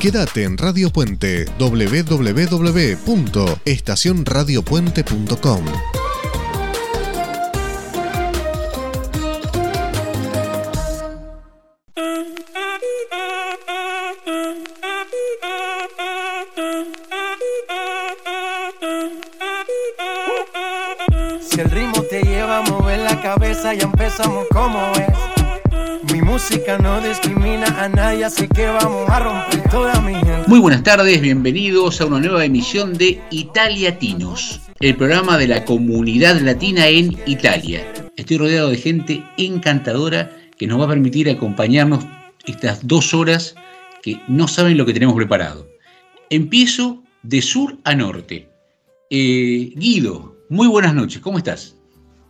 Quédate en Radio Puente www.estacionradiopuente.com. Si el ritmo te lleva a mover la cabeza, ya empezamos como es. Mi música no discrimina a nadie, así que vamos a romper toda mi gente. Muy buenas tardes, bienvenidos a una nueva emisión de Italiatinos, el programa de la comunidad latina en Italia. Estoy rodeado de gente encantadora que nos va a permitir acompañarnos estas dos horas que no saben lo que tenemos preparado. Empiezo de sur a norte. Eh, Guido, muy buenas noches, ¿cómo estás?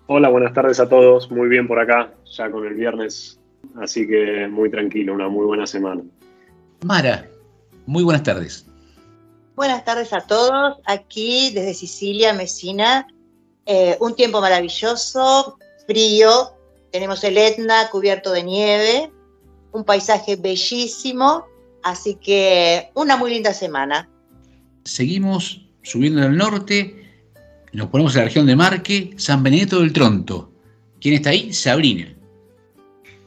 Hola, buenas tardes a todos. Muy bien por acá, ya con el viernes. Así que muy tranquilo, una muy buena semana. Mara, muy buenas tardes. Buenas tardes a todos. Aquí desde Sicilia, Mesina. Eh, un tiempo maravilloso, frío. Tenemos el Etna cubierto de nieve. Un paisaje bellísimo. Así que una muy linda semana. Seguimos subiendo al norte. Nos ponemos en la región de Marque, San Benedetto del Tronto. ¿Quién está ahí? Sabrina.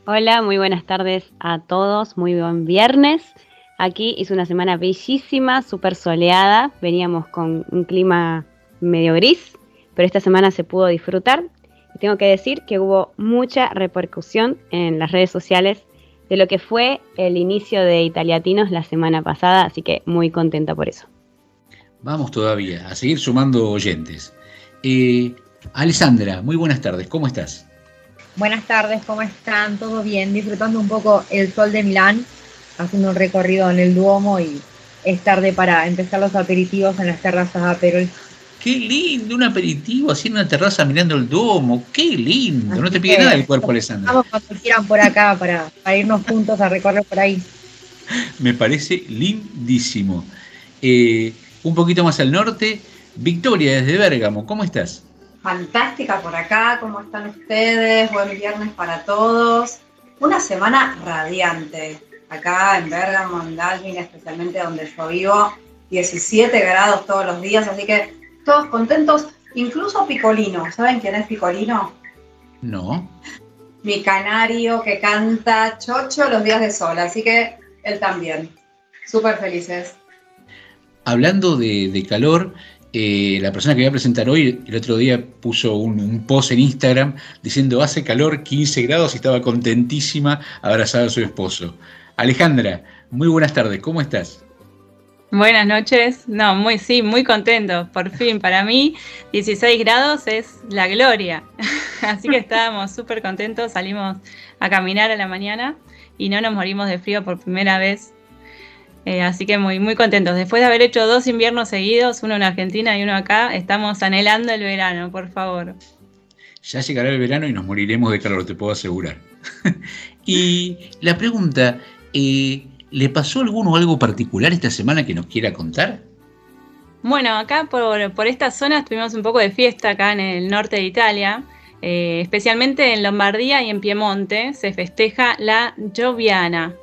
Hola, muy buenas tardes a todos, muy buen viernes. Aquí hizo una semana bellísima, súper soleada, veníamos con un clima medio gris, pero esta semana se pudo disfrutar. Y tengo que decir que hubo mucha repercusión en las redes sociales de lo que fue el inicio de Italiatinos la semana pasada, así que muy contenta por eso. Vamos todavía a seguir sumando oyentes. Eh, Alessandra, muy buenas tardes, ¿cómo estás? Buenas tardes, ¿cómo están? ¿Todo bien? Disfrutando un poco el sol de Milán, haciendo un recorrido en el Duomo y es tarde para empezar los aperitivos en las terrazas de Aperol. Qué lindo, un aperitivo así en una terraza mirando el Duomo, qué lindo. no te pide nada el cuerpo, Alessandra. Vamos cuando quieran por acá para, para irnos juntos a recorrer por ahí. Me parece lindísimo. Eh, un poquito más al norte, Victoria desde Bérgamo, ¿cómo estás? Fantástica por acá, ¿cómo están ustedes? Buen viernes para todos. Una semana radiante. Acá en Bergamo, en Dalvin, especialmente donde yo vivo, 17 grados todos los días, así que todos contentos, incluso Picolino. ¿Saben quién es Picolino? No. Mi canario que canta chocho los días de sol, así que él también. Súper felices. Hablando de, de calor, eh, la persona que voy a presentar hoy, el otro día puso un, post en Instagram diciendo hace calor 15 grados y estaba contentísima abrazada a su esposo. Alejandra, muy buenas tardes, ¿cómo estás? Buenas noches, no, muy sí, muy contento, por fin, para mí 16 grados es la gloria, así que estábamos súper contentos, salimos a caminar a la mañana y no nos morimos de frío por primera vez eh, así que muy, muy contentos. Después de haber hecho dos inviernos seguidos, uno en Argentina y uno acá, estamos anhelando el verano, por favor. Ya llegará el verano y nos moriremos de calor, te puedo asegurar. y la pregunta, eh, ¿le pasó alguno algo particular esta semana que nos quiera contar? Bueno, acá por, por esta zona tuvimos un poco de fiesta acá en el norte de Italia. Eh, especialmente en Lombardía y en Piemonte se festeja la Gioviana,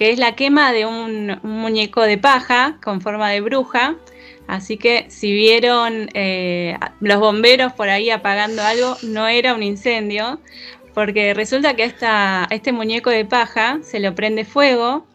que es la quema de un, muñeco de paja con forma de bruja. Así que si vieron eh, los bomberos por ahí apagando algo, no era un incendio, porque resulta que esta, este muñeco de paja se lo prende fuego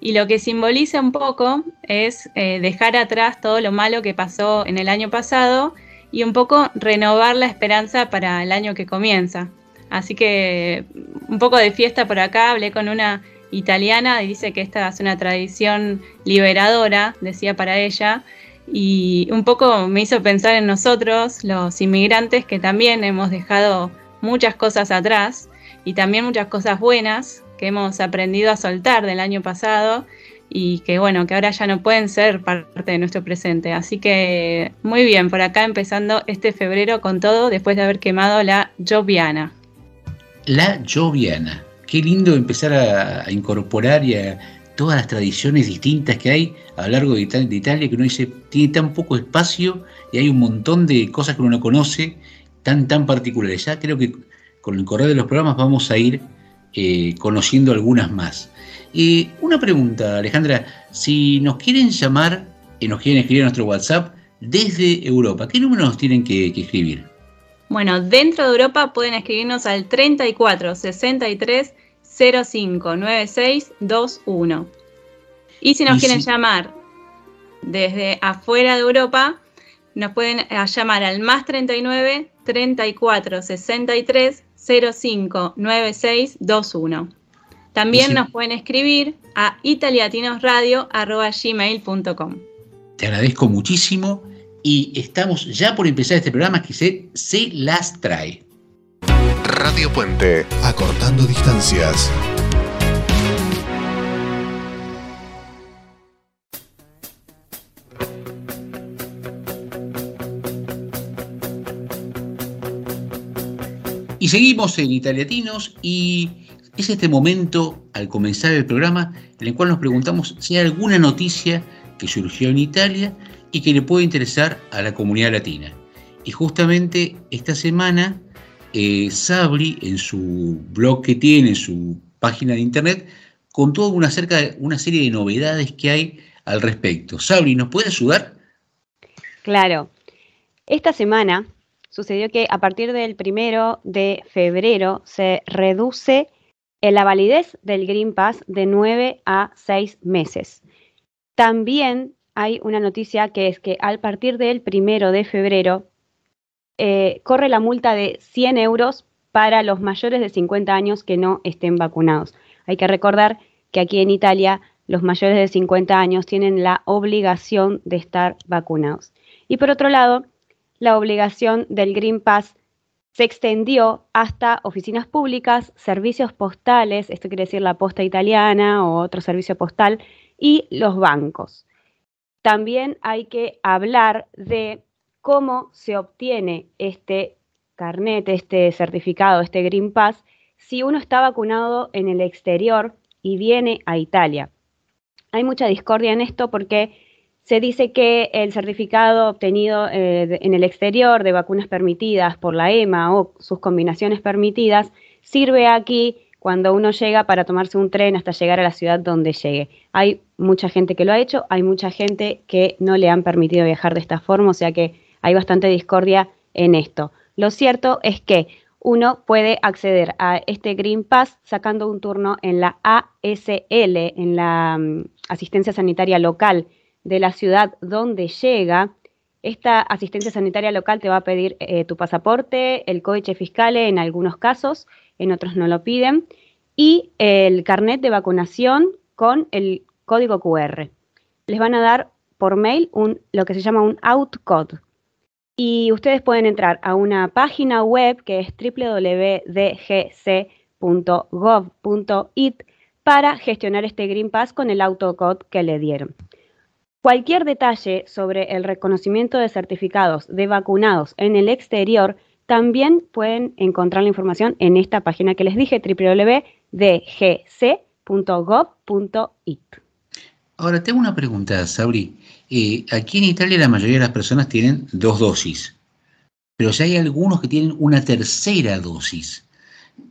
y lo que simboliza un poco es eh, dejar atrás todo lo malo que pasó en el año pasado y un poco renovar la esperanza para el año que comienza. Así que un poco de fiesta por acá, hablé con una italiana y dice que esta es una tradición liberadora, decía para ella, y un poco me hizo pensar en nosotros, los inmigrantes, que también hemos dejado muchas cosas atrás y también muchas cosas buenas que hemos aprendido a soltar del año pasado y que bueno, que ahora ya no pueden ser parte de nuestro presente. Así que muy bien, por acá empezando este febrero con todo después de haber quemado la Joviana. La Joviana qué lindo empezar a, incorporar y a todas las tradiciones distintas que hay a lo largo de Italia, que uno dice, tiene tan poco espacio y hay un montón de cosas que uno no conoce, tan, tan particulares. Ya creo que con el correr de los programas vamos a ir eh, conociendo algunas más. Y una pregunta, Alejandra, si nos quieren llamar y nos quieren escribir a nuestro WhatsApp desde Europa, ¿qué número nos tienen que, escribir? Bueno, dentro de Europa pueden escribirnos al 34 63 05 96 21. Y si nos quieren llamar desde afuera de Europa, nos pueden eh, llamar al más 39 34 63 05 96 21. También nos pueden escribir a italiatinosradio.gmail.com. Te agradezco muchísimo y estamos ya por empezar este programa que se, se las trae. Radio Puente, acortando distancias. Y seguimos en Italiatinos y es este momento, al comenzar el programa, en el cual nos preguntamos si hay alguna noticia que surgió en Italia y que le puede interesar a la comunidad latina. Y justamente esta semana, eh, Sabri, en su blog que tiene, en su página de internet, contó una, una serie de novedades que hay al respecto. Sabri, ¿nos puede ayudar? Claro. Esta semana sucedió que a partir del primero de febrero se reduce la validez del Green Pass de 9 a 6 meses. También hay una noticia que es que al partir del primero de febrero eh, corre la multa de 100 euros para los mayores de 50 años que no estén vacunados. Hay que recordar que aquí en Italia los mayores de 50 años tienen la obligación de estar vacunados. Y por otro lado, la obligación del Green Pass se extendió hasta oficinas públicas, servicios postales, esto quiere decir la posta italiana o otro servicio postal, y los bancos. También hay que hablar de cómo se obtiene este carnet, este certificado, este Green Pass, si uno está vacunado en el exterior y viene a Italia. Hay mucha discordia en esto porque se dice que el certificado obtenido eh, en el exterior de vacunas permitidas por la EMA o sus combinaciones permitidas sirve aquí cuando uno llega para tomarse un tren hasta llegar a la ciudad donde llegue. Hay mucha gente que lo ha hecho, hay mucha gente que no le han permitido viajar de esta forma, o sea que hay bastante discordia en esto. Lo cierto es que uno puede acceder a este Green Pass sacando un turno en la ASL, en la mm, asistencia sanitaria local de la ciudad donde llega, esta asistencia sanitaria local te va a pedir eh, tu pasaporte, el códice fiscal en algunos casos, en otros no lo piden, y el carnet de vacunación con el código QR. Les van a dar por mail lo que se llama un outcode. Y ustedes pueden entrar a una página web que es www.dgc.gov.it para gestionar este Green Pass con el autocode que le dieron. Cualquier detalle sobre el reconocimiento de certificados de vacunados en el exterior también pueden encontrar la información en esta página que les dije, www.dgc.gov.it. Ahora, tengo una pregunta, Sabri. Eh, aquí en Italia la mayoría de las personas tienen dos dosis, pero si hay algunos que tienen una tercera dosis.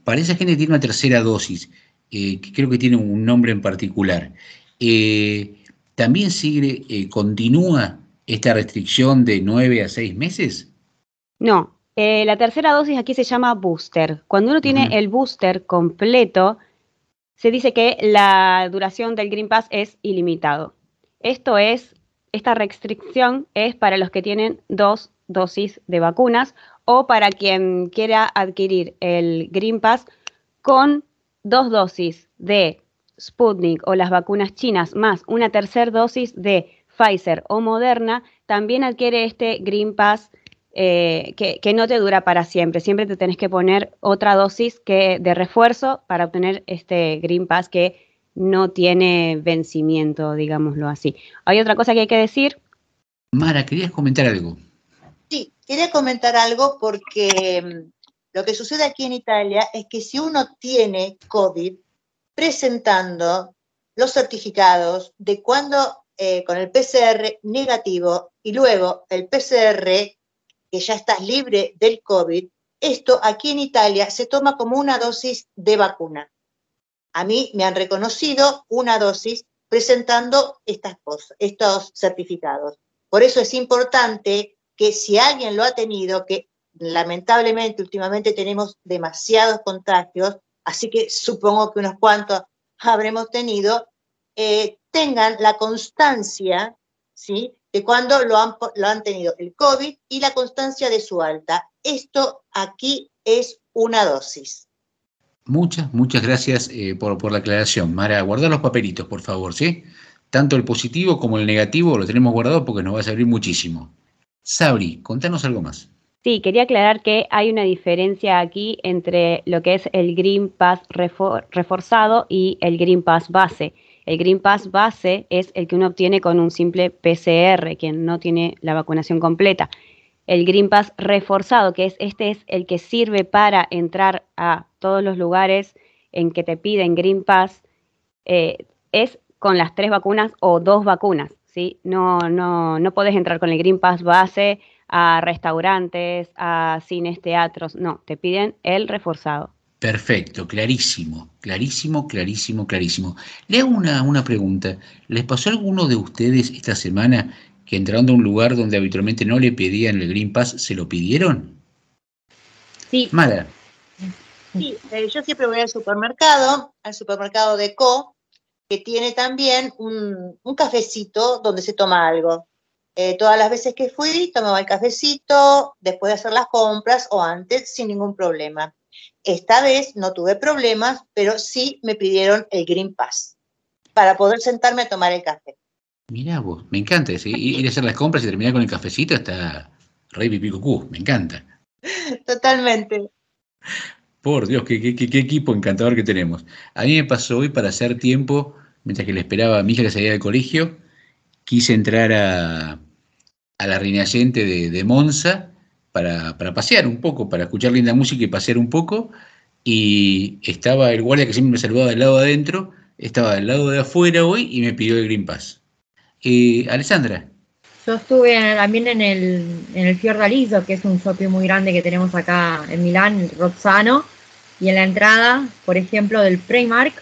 Para esa gente que tiene una tercera dosis, eh, que creo que tiene un nombre en particular. Eh, ¿también sigue, eh, continúa esta restricción de nueve a seis meses? No, la tercera dosis aquí se llama booster. Cuando uno tiene el booster completo, se dice que la duración del Green Pass es ilimitado. Esto es, esta restricción es para los que tienen dos dosis de vacunas o para quien quiera adquirir el Green Pass con dos dosis de Sputnik o las vacunas chinas más una tercera dosis de Pfizer o Moderna, también adquiere este Green Pass eh, que, no te dura para siempre. Siempre te tenés que poner otra dosis que, de refuerzo para obtener este Green Pass que no tiene vencimiento, digámoslo así. Hay otra cosa que hay que decir. Mara, ¿querías comentar algo? Sí, quería comentar algo porque mm, lo que sucede aquí en Italia es que si uno tiene COVID, presentando los certificados de cuando eh, con el PCR negativo y luego el PCR que ya estás libre del COVID, esto aquí en Italia se toma como una dosis de vacuna. A mí me han reconocido una dosis presentando estas cosas, estos certificados. Por eso es importante que si alguien lo ha tenido, que lamentablemente últimamente tenemos demasiados contagios, así que supongo que unos cuantos habremos tenido, eh, tengan la constancia, ¿sí? De cuando lo han, lo han tenido el COVID y la constancia de su alta. Esto aquí es una dosis. Muchas, muchas gracias eh, por, por, la aclaración. Mara, guardar los papelitos, por favor, ¿sí? Tanto el positivo como el negativo lo tenemos guardado porque nos va a servir muchísimo. Sabri, contanos algo más. Sí, quería aclarar que hay una diferencia aquí entre lo que es el Green Pass reforzado y el Green Pass base. El Green Pass base es el que uno obtiene con un simple PCR, quien no tiene la vacunación completa. El Green Pass reforzado, que es este es el que sirve para entrar a todos los lugares en que te piden Green Pass, eh, es con las tres vacunas o dos vacunas. ¿sí? No, no, no entrar con el Green Pass base a restaurantes, a cines, teatros, no, te piden el reforzado. Perfecto, clarísimo, clarísimo, clarísimo, clarísimo. Le hago una, una pregunta. ¿Les pasó a alguno de ustedes esta semana que entrando a un lugar donde habitualmente no le pedían el Green Pass, se lo pidieron? Sí. Mala. Sí, eh, yo siempre voy al supermercado, al supermercado de Co, que tiene también un, un cafecito donde se toma algo. Eh, todas las veces que fui, tomaba el cafecito, después de hacer las compras o antes, sin ningún problema. Esta vez no tuve problemas, pero sí me pidieron el Green Pass para poder sentarme a tomar el café. Mirá vos, me encanta ir a hacer las compras y terminar con el cafecito hasta rey pipicucú, me encanta. Totalmente. Por Dios, qué, qué, qué, equipo encantador que tenemos. A mí me pasó hoy para hacer tiempo, mientras que le esperaba a mi hija que salía del colegio, quise entrar a, a la Rinascente de, de Monza para, para, pasear un poco, para escuchar linda música y pasear un poco. Y estaba el guardia que siempre me saludaba del lado de adentro, estaba del lado de afuera hoy y me pidió el Green Pass. Eh, Alessandra. Yo estuve también en el, en el Fiordaliso, que es un shopping muy grande que tenemos acá en Milán, Rozzano, y en la entrada, por ejemplo, del Primark,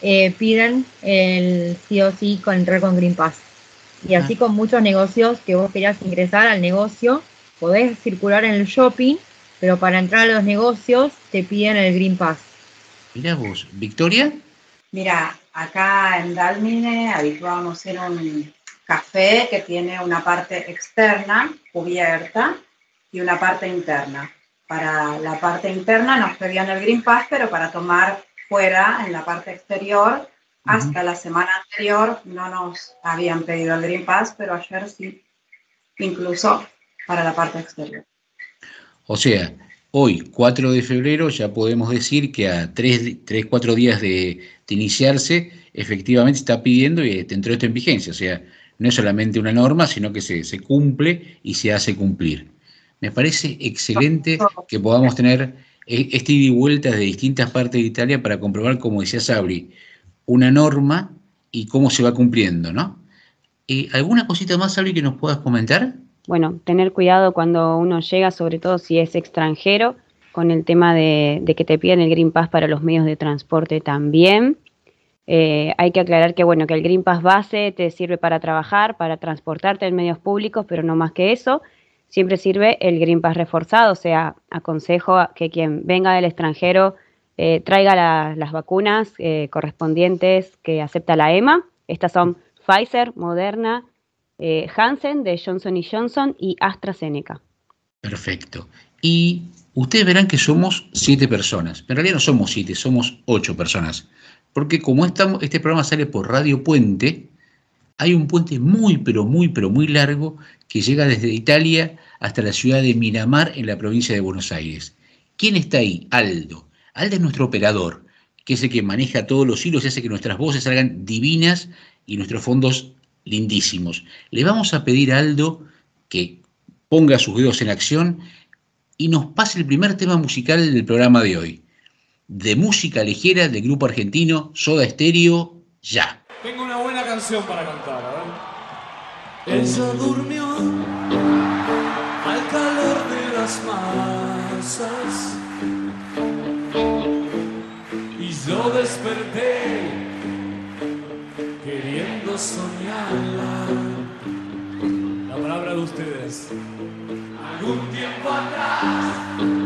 eh, piden el sí o sí con entrar con Green Pass. Y así ah. con muchos negocios que vos querías ingresar al negocio, podés circular en el shopping, pero para entrar a los negocios te piden el Green Pass. Mira vos, Victoria. Mira, acá en Dalmine habituamos en un café que tiene una parte externa cubierta y una parte interna. Para la parte interna nos pedían el Green Pass, pero para tomar fuera, en la parte exterior, hasta la semana anterior no nos habían pedido el Green Pass, pero ayer sí, incluso para la parte exterior. O sea, hoy, 4 de febrero, ya podemos decir que a 3, 4 días de, iniciarse, efectivamente está pidiendo y entró esto en vigencia. O sea, no es solamente una norma, sino que se, se cumple y se hace cumplir. Me parece excelente que podamos tener e, este ida y vuelta de distintas partes de Italia para comprobar, como decía Sabri, una norma y cómo se va cumpliendo, ¿no? Eh, ¿Alguna cosita más, Sabri, que nos puedas comentar? Bueno, tener cuidado cuando uno llega, sobre todo si es extranjero, con el tema de, que te piden el Green Pass para los medios de transporte también. Eh, hay que aclarar que bueno, que el Green Pass base te sirve para trabajar, para transportarte en medios públicos, pero no más que eso. Siempre sirve el Green Pass reforzado, o sea, aconsejo que quien venga del extranjero eh, traiga las vacunas eh, correspondientes que acepta la EMA. Estas son Pfizer, Moderna, eh, Hansen de Johnson Johnson y AstraZeneca. Perfecto. Y ustedes verán que somos siete personas. En realidad no somos siete, somos ocho personas. Porque como este programa sale por Radio Puente, hay un puente muy, pero muy, pero muy largo que llega desde Italia hasta la ciudad de Miramar en la provincia de Buenos Aires. ¿Quién está ahí? Aldo. Aldo es nuestro operador, que es el que maneja todos los hilos y hace que nuestras voces salgan divinas y nuestros fondos lindísimos. Le vamos a pedir a Aldo que ponga sus dedos en acción y nos pase el primer tema musical del programa de hoy. De música ligera del grupo argentino Soda Stereo, ya. Tengo una buena canción para cantar, a ver. Ella durmió al calor de las masas Yo desperté queriendo soñarla. La palabra de ustedes. Algún tiempo atrás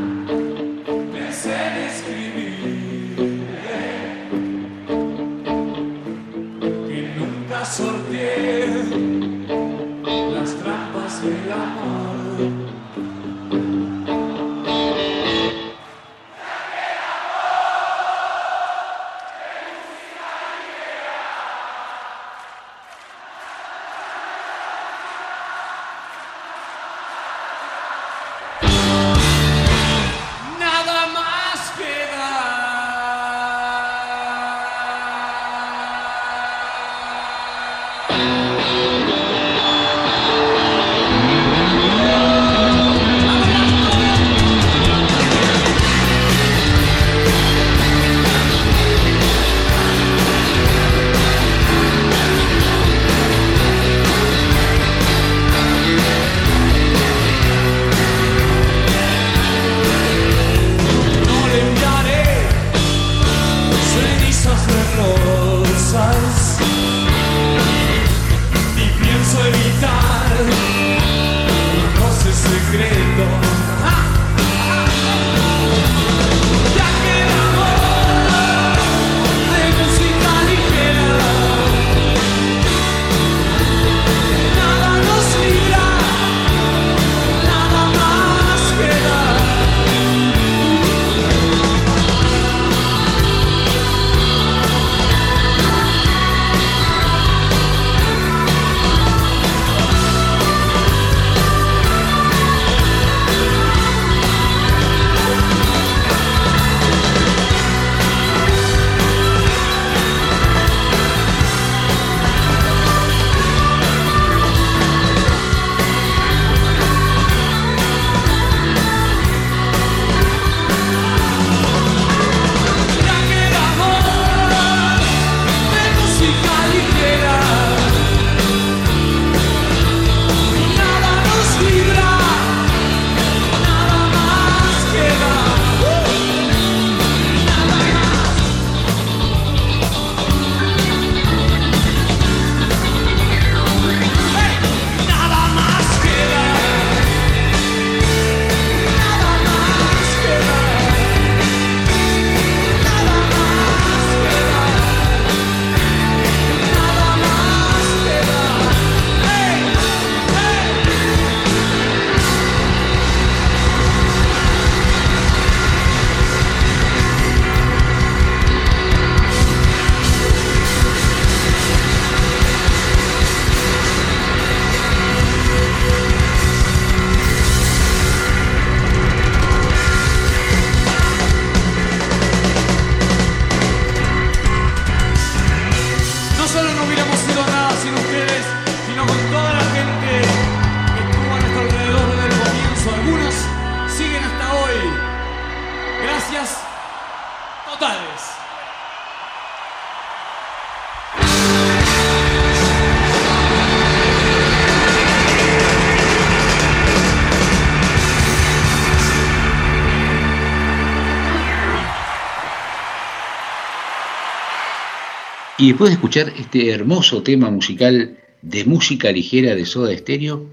Y después de escuchar este hermoso tema musical de música ligera de Soda Stereo,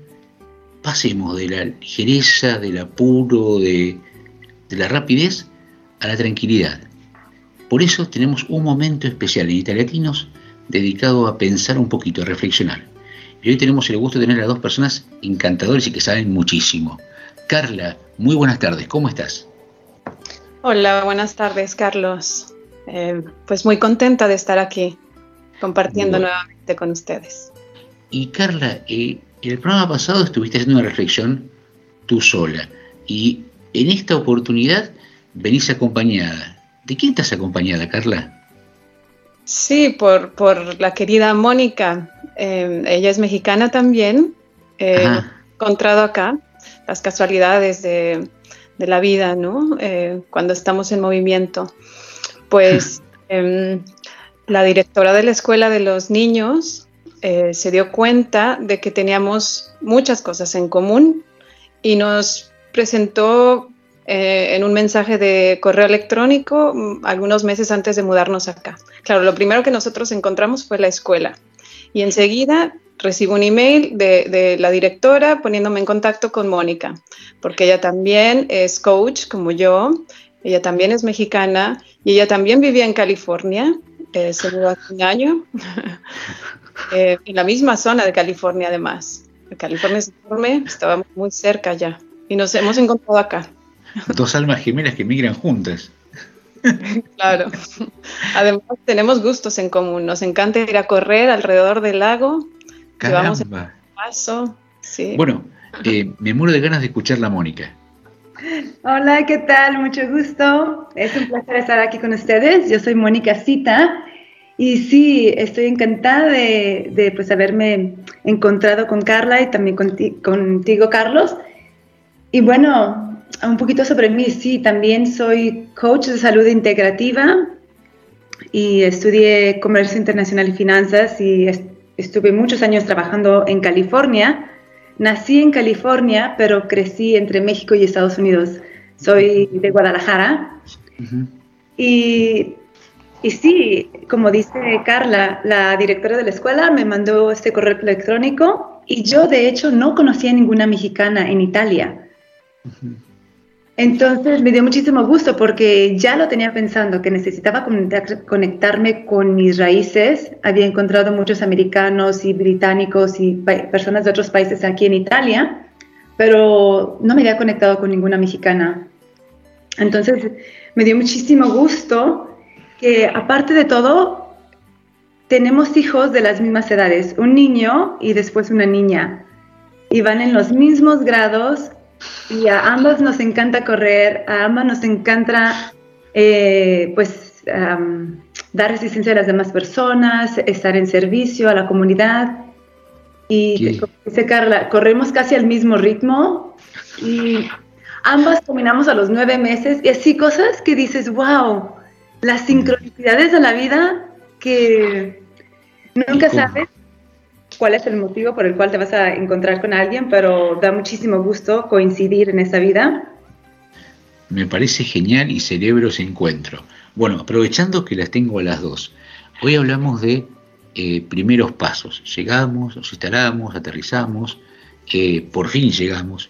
pasemos de la ligereza, del apuro, de, la rapidez a la tranquilidad. Por eso tenemos un momento especial en Italiatinos dedicado a pensar un poquito, a reflexionar. Y hoy tenemos el gusto de tener a dos personas encantadoras y que saben muchísimo. Carla, muy buenas tardes, ¿cómo estás? Hola, buenas tardes, Carlos. Eh, pues muy contenta de estar aquí compartiendo Bueno. nuevamente con ustedes. Y Carla, eh, en el programa pasado estuviste haciendo una reflexión tú sola. Y en esta oportunidad venís acompañada. ¿De quién estás acompañada, Carla? Sí, por, por la querida Mónica. Eh, ella es mexicana también. Eh, encontrado acá las casualidades de, de la vida, ¿no? Eh, cuando estamos en movimiento. Pues em, la directora de la escuela de los niños eh, se dio cuenta de que teníamos muchas cosas en común y nos presentó eh, en un mensaje de correo electrónico mm, algunos meses antes de mudarnos acá. Claro, lo primero que nosotros encontramos fue la escuela y enseguida recibo un email de, de, la directora poniéndome en contacto con Mónica, porque ella también es coach como yo, ella también es mexicana y ella también vivía en California, eh, se mudó hace un año, eh, en la misma zona de California además. California es enorme, estábamos muy cerca ya y nos hemos encontrado acá. Dos almas gemelas que migran juntas. Claro. Además tenemos gustos en común. Nos encanta ir a correr alrededor del lago. Caramba. Llevamos el paso. Sí. Bueno, eh, me muero de ganas de escuchar la Mónica. Hola, ¿qué tal? Mucho gusto. Es un placer estar aquí con ustedes. Yo soy Mónica Cita y sí, estoy encantada de, de pues, haberme encontrado con Carla y también conti contigo, Carlos. Y bueno, un poquito sobre mí, sí, también soy coach de salud integrativa y estudié comercio internacional y finanzas y est estuve muchos años trabajando en California. Nací en California, pero crecí entre México y Estados Unidos. Soy de Guadalajara. Uh -huh. y, y sí, como dice Carla, la directora de la escuela me mandó este correo electrónico y yo de hecho no conocía ninguna mexicana en Italia. Uh -huh. Entonces me dio muchísimo gusto porque ya lo tenía pensando, que necesitaba conectarme con mis raíces. Había encontrado muchos americanos y británicos y personas de otros países aquí en Italia, pero no me había conectado con ninguna mexicana. Entonces me dio muchísimo gusto que aparte de todo, tenemos hijos de las mismas edades, un niño y después una niña. Y van en los mismos grados y a ambos nos encanta correr, a ambas nos encanta eh, pues um, dar resistencia a las demás personas, estar en servicio a la comunidad. Y como dice Carla, corremos casi al mismo ritmo y ambas terminamos a los nueve meses y así cosas que dices, wow, las sincronicidades de la vida que nunca sabes cuál es el motivo por el cual te vas a encontrar con alguien, pero da muchísimo gusto coincidir en esa vida. Me parece genial y celebro ese encuentro. Bueno, aprovechando que las tengo a las dos, hoy hablamos de eh, primeros pasos. Llegamos, nos instalamos, aterrizamos, eh, por fin llegamos.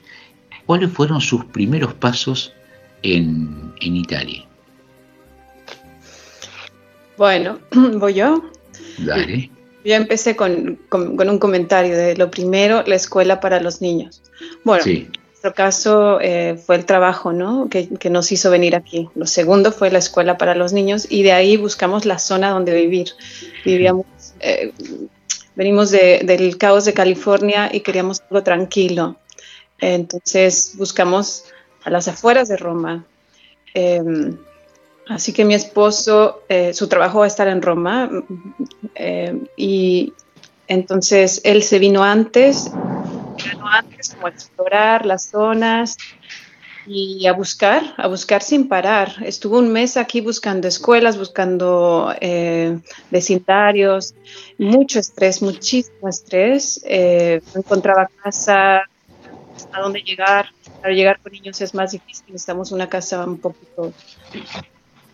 ¿Cuáles fueron sus primeros pasos en, en Italia? Bueno, voy yo. Dale. Yo empecé con, con, con, un comentario de lo primero, la escuela para los niños. Bueno, sí. en nuestro caso eh, fue el trabajo ¿no? que, que, nos hizo venir aquí. Lo segundo fue la escuela para los niños y de ahí buscamos la zona donde vivir. Vivíamos, eh, venimos de, del caos de California y queríamos algo tranquilo. Entonces buscamos a las afueras de Roma. Eh, Así que mi esposo, eh, su trabajo va a estar en Roma eh, y entonces él se vino antes, vino antes como a explorar las zonas y a buscar, a buscar sin parar. Estuvo un mes aquí buscando escuelas, buscando eh, vecindarios, mucho estrés, muchísimo estrés. Eh, no encontraba casa, a dónde llegar. Para llegar con niños es más difícil, necesitamos una casa un poquito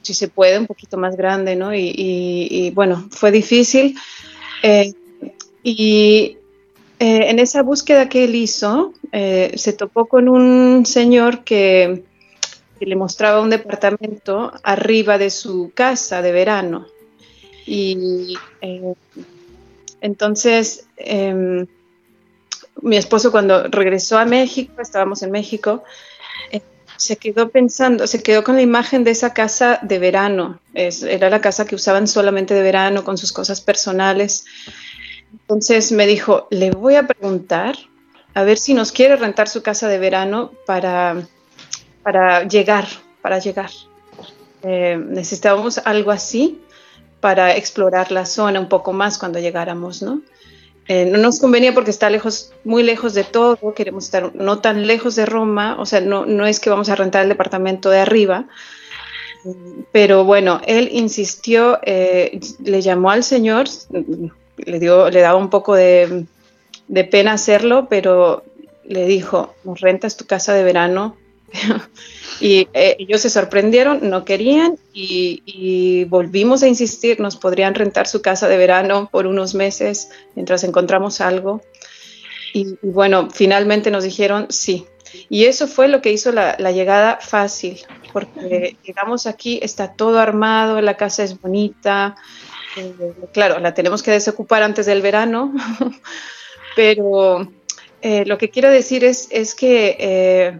si se puede, un poquito más grande, ¿no? Y, bueno, fue difícil. Eh, y eh, en esa búsqueda que él hizo, eh, se topó con un señor que, que, le mostraba un departamento arriba de su casa de verano. Y entonces, em, mi esposo cuando regresó a México, estábamos en México, se quedó pensando, se quedó con la imagen de esa casa de verano. Era la casa que usaban solamente de verano con sus cosas personales. Entonces me dijo, le voy a preguntar a ver si nos quiere rentar su casa de verano para, para llegar, para llegar. Eh, necesitábamos algo así para explorar la zona un poco más cuando llegáramos, ¿no? Eh, no nos convenía porque está lejos, muy lejos de todo, queremos estar no tan lejos de Roma, o sea, no, no es que vamos a rentar el departamento de arriba, pero bueno, él insistió, eh, le llamó al señor, le, dio, le daba un poco de, de, pena hacerlo, pero le dijo, nos rentas tu casa de verano y eh, ellos se sorprendieron, no querían y, y, volvimos a insistir, nos podrían rentar su casa de verano por unos meses mientras encontramos algo. Y, y bueno, finalmente nos dijeron sí. Y eso fue lo que hizo la, la llegada fácil, porque llegamos aquí, está todo armado, la casa es bonita, eh, claro, la tenemos que desocupar antes del verano, pero eh, lo que quiero decir es, es que eh,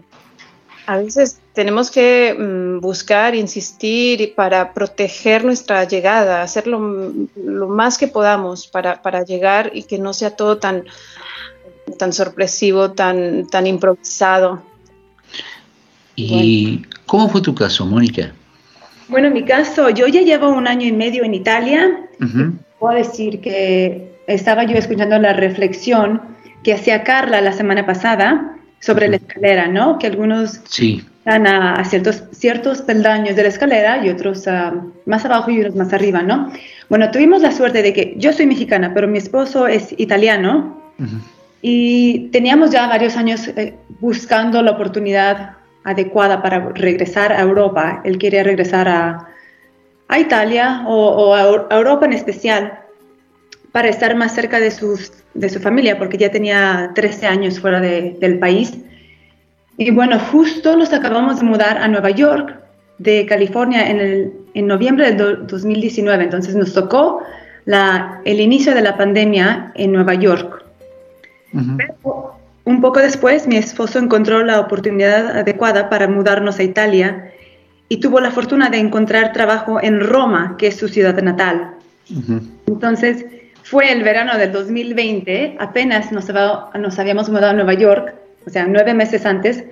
a veces tenemos que mm, buscar, insistir para proteger nuestra llegada, hacer lo, lo más que podamos para, para, llegar y que no sea todo tan, tan sorpresivo, tan, tan improvisado. ¿Y bueno. cómo fue tu caso, Mónica? Bueno, en mi caso, yo ya llevo un año y medio en Italia. Uh -huh. Puedo decir que estaba yo escuchando la reflexión que hacía Carla la semana pasada sobre la escalera, ¿no? Que algunos sí. están a, a, ciertos, ciertos peldaños de la escalera y otros uh, más abajo y otros más arriba, ¿no? Bueno, tuvimos la suerte de que yo soy mexicana, pero mi esposo es italiano uh -huh. y teníamos ya varios años eh, buscando la oportunidad adecuada para regresar a Europa. Él quería regresar a, a Italia o, o, a Europa en especial para estar más cerca de, sus, de su familia, porque ya tenía 13 años fuera de, del país. Y bueno, justo nos acabamos de mudar a Nueva York, de California, en, el, en noviembre del 2019. Entonces nos tocó la, el inicio de la pandemia en Nueva York. Uh -huh. Pero un poco después, mi esposo encontró la oportunidad adecuada para mudarnos a Italia y tuvo la fortuna de encontrar trabajo en Roma, que es su ciudad natal. Uh -huh. Entonces, fue el verano del 2020, apenas nos, habíamos mudado a Nueva York, o sea, nueve meses antes,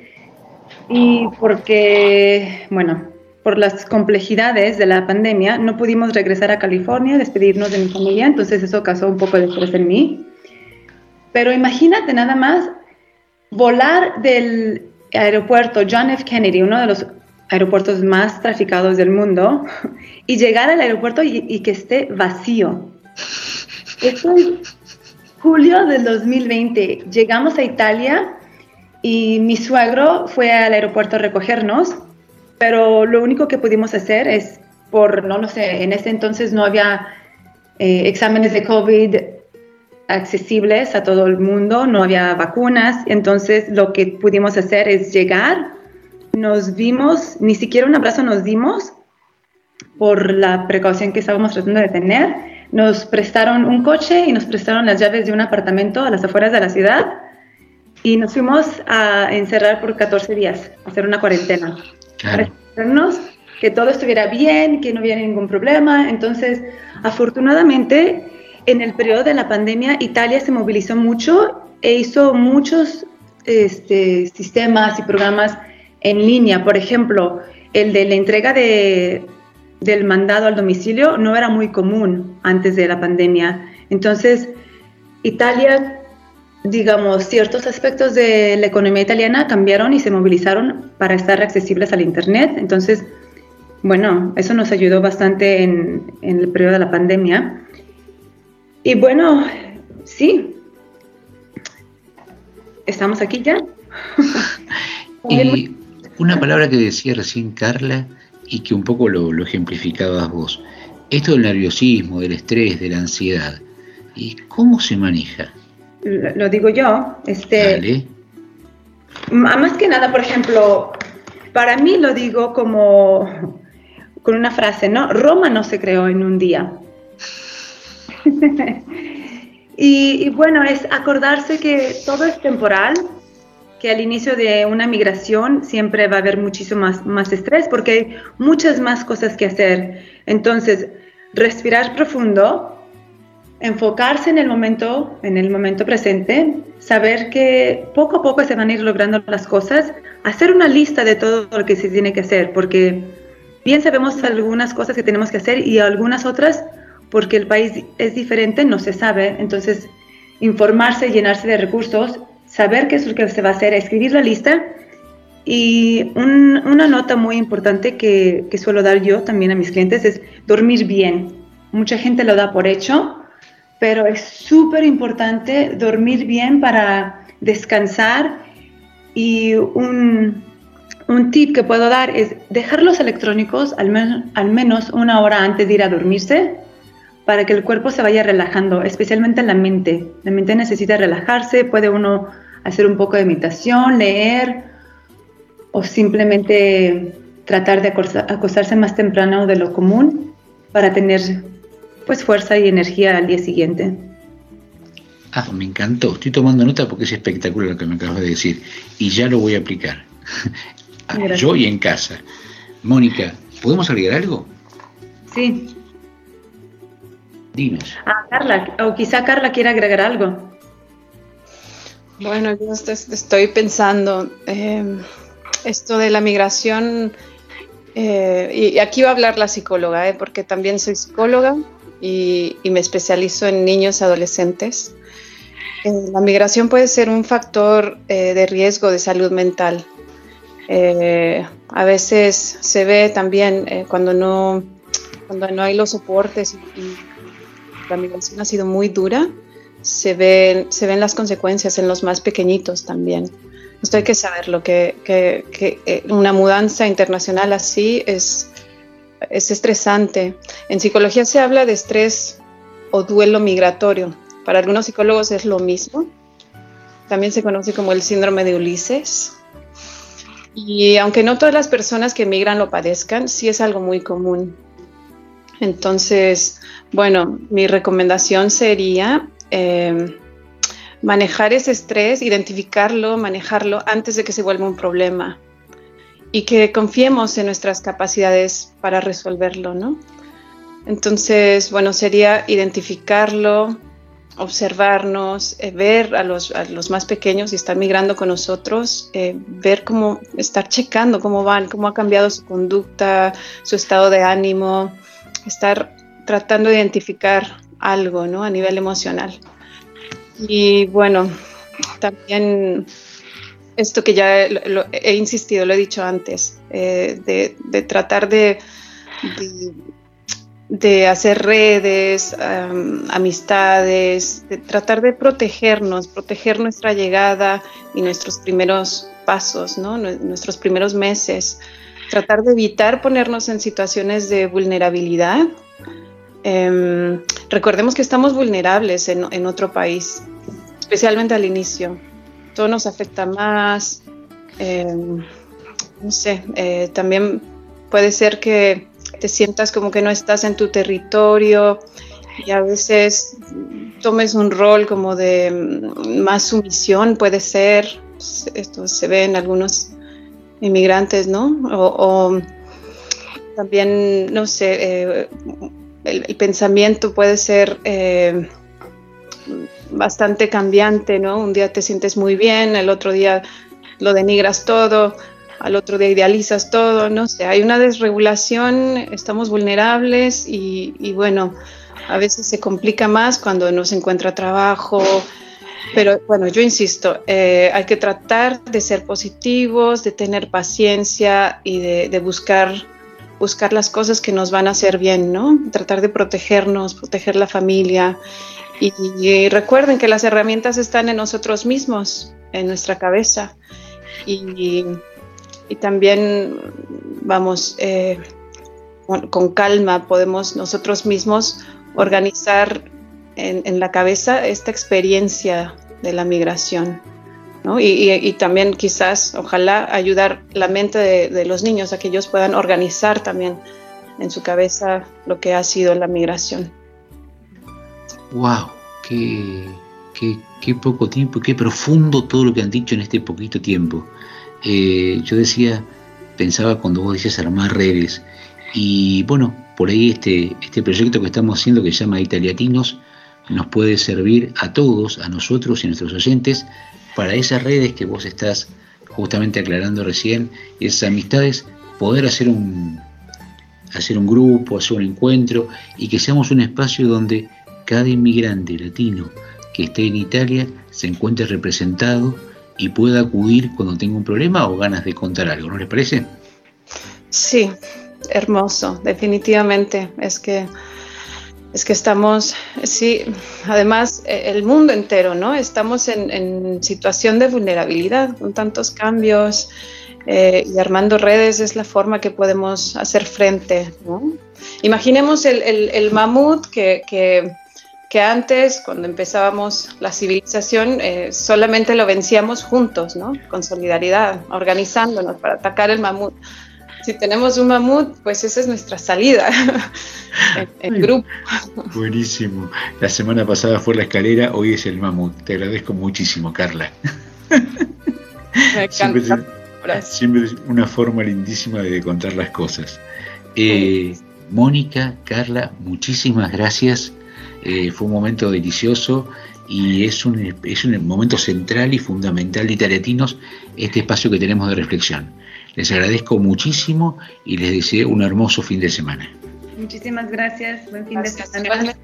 y porque, bueno, por las complejidades de la pandemia, no pudimos regresar a California, despedirnos de mi familia, entonces eso causó un poco de estrés en mí. Pero imagínate nada más volar del aeropuerto John F. Kennedy, uno de los aeropuertos más traficados del mundo, y llegar al aeropuerto y, y que esté vacío. Esto es julio del 2020. Llegamos a Italia y mi suegro fue al aeropuerto a recogernos, pero lo único que pudimos hacer es, por, no lo sé, en ese entonces no había eh, exámenes de COVID accesibles a todo el mundo, no había vacunas, entonces lo que pudimos hacer es llegar, nos vimos, ni siquiera un abrazo nos dimos por la precaución que estábamos tratando de tener, nos prestaron un coche y nos prestaron las llaves de un apartamento a las afueras de la ciudad y nos fuimos a encerrar por 14 días, a hacer una cuarentena. Claro. Para que todo estuviera bien, que no hubiera ningún problema. Entonces, afortunadamente, en el periodo de la pandemia, Italia se movilizó mucho e hizo muchos este, sistemas y programas en línea. Por ejemplo, el de la entrega de, del mandado al domicilio no era muy común antes de la pandemia. Entonces, Italia, digamos, ciertos aspectos de la economía italiana cambiaron y se movilizaron para estar accesibles al Internet. Entonces, bueno, eso nos ayudó bastante en, en el periodo de la pandemia. Y bueno, sí, estamos aquí ya. y una palabra que decía recién Carla y que un poco lo, lo ejemplificabas vos. Esto del nerviosismo, del estrés, de la ansiedad. ¿Y cómo se maneja? Lo, lo digo yo. Este, Dale. Más que nada, por ejemplo, para mí lo digo como con una frase, ¿no? Roma no se creó en un día. y, y bueno, es acordarse que todo es temporal, que al inicio de una migración siempre va a haber muchísimo más, más estrés porque hay muchas más cosas que hacer. Entonces, respirar profundo, enfocarse en el momento, en el momento presente, saber que poco a poco se van a ir logrando las cosas, hacer una lista de todo lo que se tiene que hacer, porque bien sabemos algunas cosas que tenemos que hacer y algunas otras, porque el país es diferente, no se sabe. Entonces, informarse, llenarse de recursos saber qué es lo que se va a hacer, escribir la lista. Y un, una nota muy importante que, que, suelo dar yo también a mis clientes es dormir bien. Mucha gente lo da por hecho, pero es súper importante dormir bien para descansar y un, un tip que puedo dar es dejar los electrónicos al, al menos una hora antes de ir a dormirse para que el cuerpo se vaya relajando, especialmente la mente. La mente necesita relajarse, puede uno hacer un poco de meditación, leer o simplemente tratar de acostarse más temprano de lo común para tener pues fuerza y energía al día siguiente. Ah, me encantó. Estoy tomando nota porque es espectacular lo que me acabas de decir y ya lo voy a aplicar. Yo y en casa. Mónica, ¿podemos agregar algo? Sí. Dinos. Ah, Carla, o quizá Carla quiera agregar algo. Bueno, yo estoy pensando, eh, esto de la migración, eh, y aquí va a hablar la psicóloga, eh, porque también soy psicóloga y, me especializo en niños y adolescentes. la migración puede ser un factor de riesgo de salud mental. a veces se ve también cuando, no, cuando no hay los soportes y la migración ha sido muy dura, se ven, se ven las consecuencias en los más pequeñitos también. Esto hay que saberlo, que, que, que eh, una mudanza internacional así es, es estresante. En psicología se habla de estrés o duelo migratorio. Para algunos psicólogos es lo mismo. También se conoce como el síndrome de Ulises. Y aunque no todas las personas que migran lo padezcan, sí es algo muy común. Entonces, bueno, mi recomendación sería eh, manejar ese estrés, identificarlo, manejarlo antes de que se vuelva un problema y que confiemos en nuestras capacidades para resolverlo, ¿no? Entonces, bueno, sería identificarlo, observarnos, eh, ver a los, más pequeños y estar migrando con nosotros, eh, ver cómo, estar checando cómo van, cómo ha cambiado su conducta, su estado de ánimo, estar tratando de identificar algo ¿no? a nivel emocional. Y bueno, también esto que ya he insistido, lo he dicho antes, eh, de, tratar de, de, hacer redes, amistades, de tratar de protegernos, proteger nuestra llegada y nuestros primeros pasos, ¿no? nuestros primeros meses tratar de evitar ponernos en situaciones de vulnerabilidad. Em, recordemos que estamos vulnerables en, otro país, especialmente al inicio. Todo nos afecta más. Em, no sé, eh, también puede ser que te sientas como que no estás en tu territorio y a veces tomes un rol como de mm, más sumisión, puede ser. Esto se ve en algunos inmigrantes, ¿no? O, también, no sé, eh, el, pensamiento puede ser eh, bastante cambiante, ¿no? Un día te sientes muy bien, el otro día lo denigras todo, al otro día idealizas todo, no sé, hay una desregulación, estamos vulnerables y, y bueno, a veces se complica más cuando no se encuentra trabajo, pero bueno, yo insisto, eh, hay que tratar de ser positivos, de tener paciencia y de, buscar, buscar las cosas que nos van a hacer bien, ¿no? Tratar de protegernos, proteger la familia. Y, recuerden que las herramientas están en nosotros mismos, en nuestra cabeza. Y, también, vamos, eh, con calma podemos nosotros mismos organizar en, la cabeza esta experiencia de la migración. ¿no? Y, también quizás, ojalá, ayudar la mente de, los niños a que ellos puedan organizar también en su cabeza lo que ha sido la migración. ¡Wow! Qué, qué, poco tiempo, qué profundo todo lo que han dicho en este poquito tiempo. Eh, yo decía, pensaba cuando vos dices armar redes, y bueno, por ahí este, este proyecto que estamos haciendo que se llama Italiatinos, nos puede servir a todos, a nosotros y a nuestros oyentes, para esas redes que vos estás justamente aclarando recién, esas amistades, poder hacer un, hacer un grupo, hacer un encuentro y que seamos un espacio donde cada inmigrante latino que esté en Italia se encuentre representado y pueda acudir cuando tenga un problema o ganas de contar algo, ¿no les parece? Sí, hermoso, definitivamente. Es que es que estamos, sí, además e, el mundo entero, ¿no? Estamos en, situación de vulnerabilidad con tantos cambios, eh, y armando redes es la forma que podemos hacer frente. Imaginemos el, mamut que, que, antes, cuando empezábamos la civilización, eh, solamente lo vencíamos juntos, ¿no? con solidaridad, organizándonos para atacar el mamut si tenemos un mamut, pues esa es nuestra salida en, grupo. Buenísimo. La semana pasada fue la escalera, hoy es el mamut. Te agradezco muchísimo, Carla. siempre, es una forma lindísima de contar las cosas. Eh, Mónica, Carla, muchísimas gracias. Eh, fue un momento delicioso y es un, es un momento central y fundamental de Italiatinos este espacio que tenemos de reflexión. Les agradezco muchísimo y les deseo un hermoso fin de semana. Muchísimas gracias. Buen fin de semana.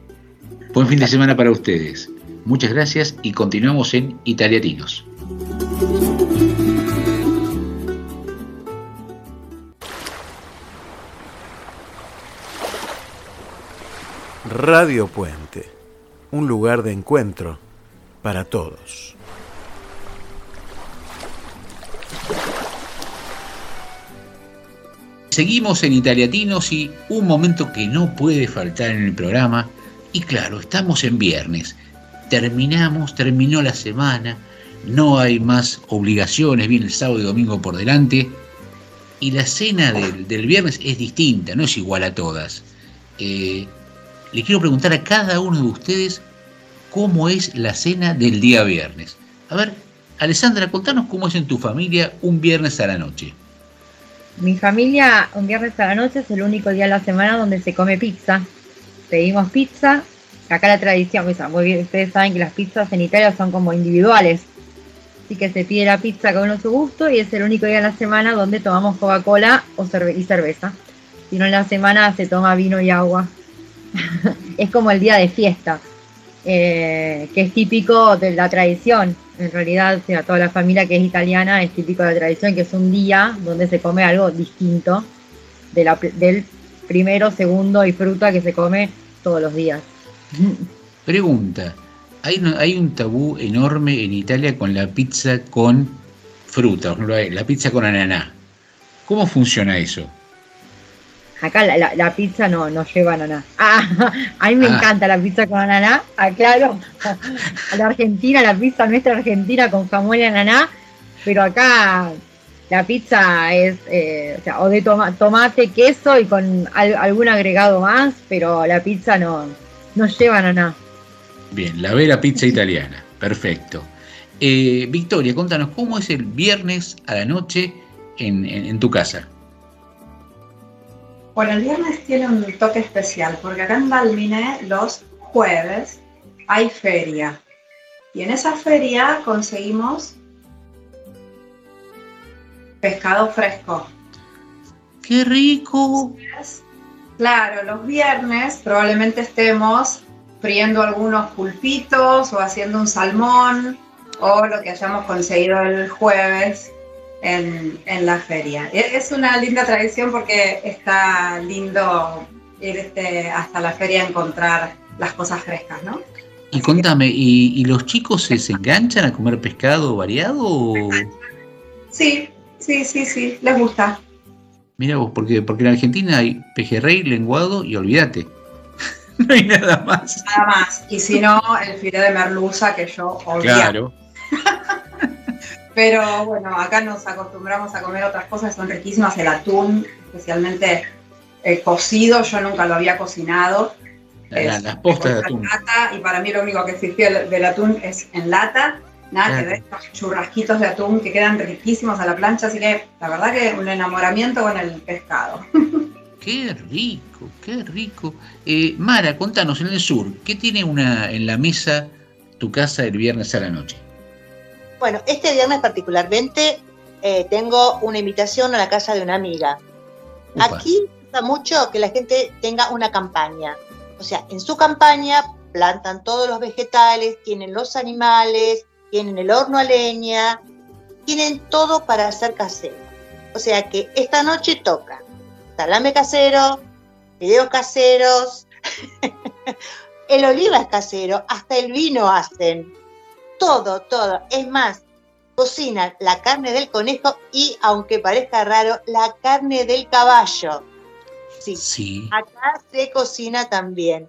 Buen fin de semana para ustedes. Muchas gracias y continuamos en Italiatinos. Radio Puente, un lugar de encuentro para todos. Seguimos en Italiatinos y un momento que no puede faltar en el programa. Y claro, estamos en viernes. Terminamos, terminó la semana. No hay más obligaciones, viene el sábado y domingo por delante. Y la cena del, viernes es distinta, no es igual a todas. Eh, le quiero preguntar a cada uno de ustedes cómo es la cena del día viernes. A ver, Alessandra, contanos cómo es en tu familia un viernes a la noche. Mi familia, un viernes a la noche es el único día de la semana donde se come pizza. Pedimos pizza. Acá la tradición, muy ustedes saben que las pizzas en Italia son como individuales. Así que se pide la pizza con uno su gusto y es el único día de la semana donde tomamos Coca-Cola o y cerveza. Si no en la semana se toma vino y agua. es como el día de fiesta, eh, que es típico de la tradición en realidad, o sea, toda la familia que es italiana es típico de la tradición, que es un día donde se come algo distinto de la, del primero, segundo y fruta que se come todos los días. Pregunta, hay, hay un tabú enorme en Italia con la pizza con fruta, la pizza con ananá. ¿Cómo funciona eso? Acá la, pizza no, no lleva ananá. Ah, a mí me ah. encanta la pizza con ananá, aclaro. A la Argentina, la pizza nuestra argentina con jamón y ananá, pero acá la pizza es eh, o, sea, o de tomate, queso y con algún agregado más, pero la pizza no, no lleva ananá. Bien, la vera pizza italiana, perfecto. Eh, Victoria, contanos, ¿cómo es el viernes a la noche en tu casa? Bueno, el viernes tiene un toque especial porque acá en Balmine los jueves hay feria y en esa feria conseguimos pescado fresco. ¡Qué rico! Claro, los viernes probablemente estemos friendo algunos pulpitos o haciendo un salmón o lo que hayamos conseguido el jueves en, la feria. Es una linda tradición porque está lindo ir este, hasta la feria a encontrar las cosas frescas, ¿no? Y contame, ¿y, los chicos se, enganchan a comer pescado variado? Sí, sí, sí, sí, les gusta. Mira vos, porque, porque en Argentina hay pejerrey, lenguado y olvídate. no hay nada más. Nada más. Y si no, el filete de merluza que yo odio. Claro. Pero bueno, acá nos acostumbramos a comer otras cosas, son riquísimas, el atún, especialmente el cocido, yo nunca lo había cocinado. las postas de atún. y para mí lo único que existe del, atún es en lata, nada que ver estos churrasquitos de atún que quedan riquísimos a la plancha, así que la verdad que un enamoramiento con el pescado. Qué rico, qué rico. Eh, Mara, contanos, en el sur, ¿qué tiene una en la mesa tu casa el viernes a la noche? Bueno, este viernes particularmente eh, tengo una invitación a la casa de una amiga. Aquí gusta mucho que la gente tenga una campaña. O sea, en su campaña plantan todos los vegetales, tienen los animales, tienen el horno a leña, tienen todo para hacer casero. O sea que esta noche toca salame casero, videos caseros, el oliva es casero, hasta el vino hacen todo, todo. Es más, cocina la carne del conejo y, aunque parezca raro, la carne del caballo. Sí, acá se cocina también.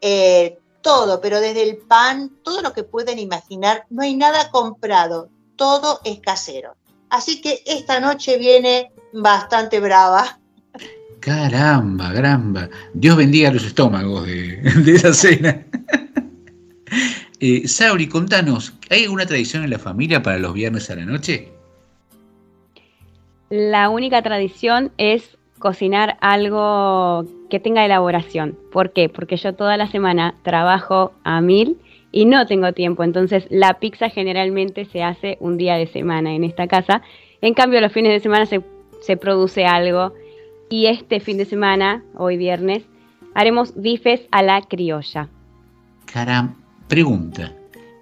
Eh, todo, pero desde el pan, todo lo que pueden imaginar, no hay nada comprado, todo es casero. Así que esta noche viene bastante brava. Caramba, caramba. Dios bendiga los estómagos de, esa cena. Eh, Sauri, contanos, ¿hay alguna tradición en la familia para los viernes a la noche? La única tradición es cocinar algo que tenga elaboración. ¿Por qué? Porque yo toda la semana trabajo a mil y no tengo tiempo. Entonces la pizza generalmente se hace un día de semana en esta casa. En cambio los fines de semana se, se produce algo. Y este fin de semana, hoy viernes, haremos bifes a la criolla. Caram, pregunta.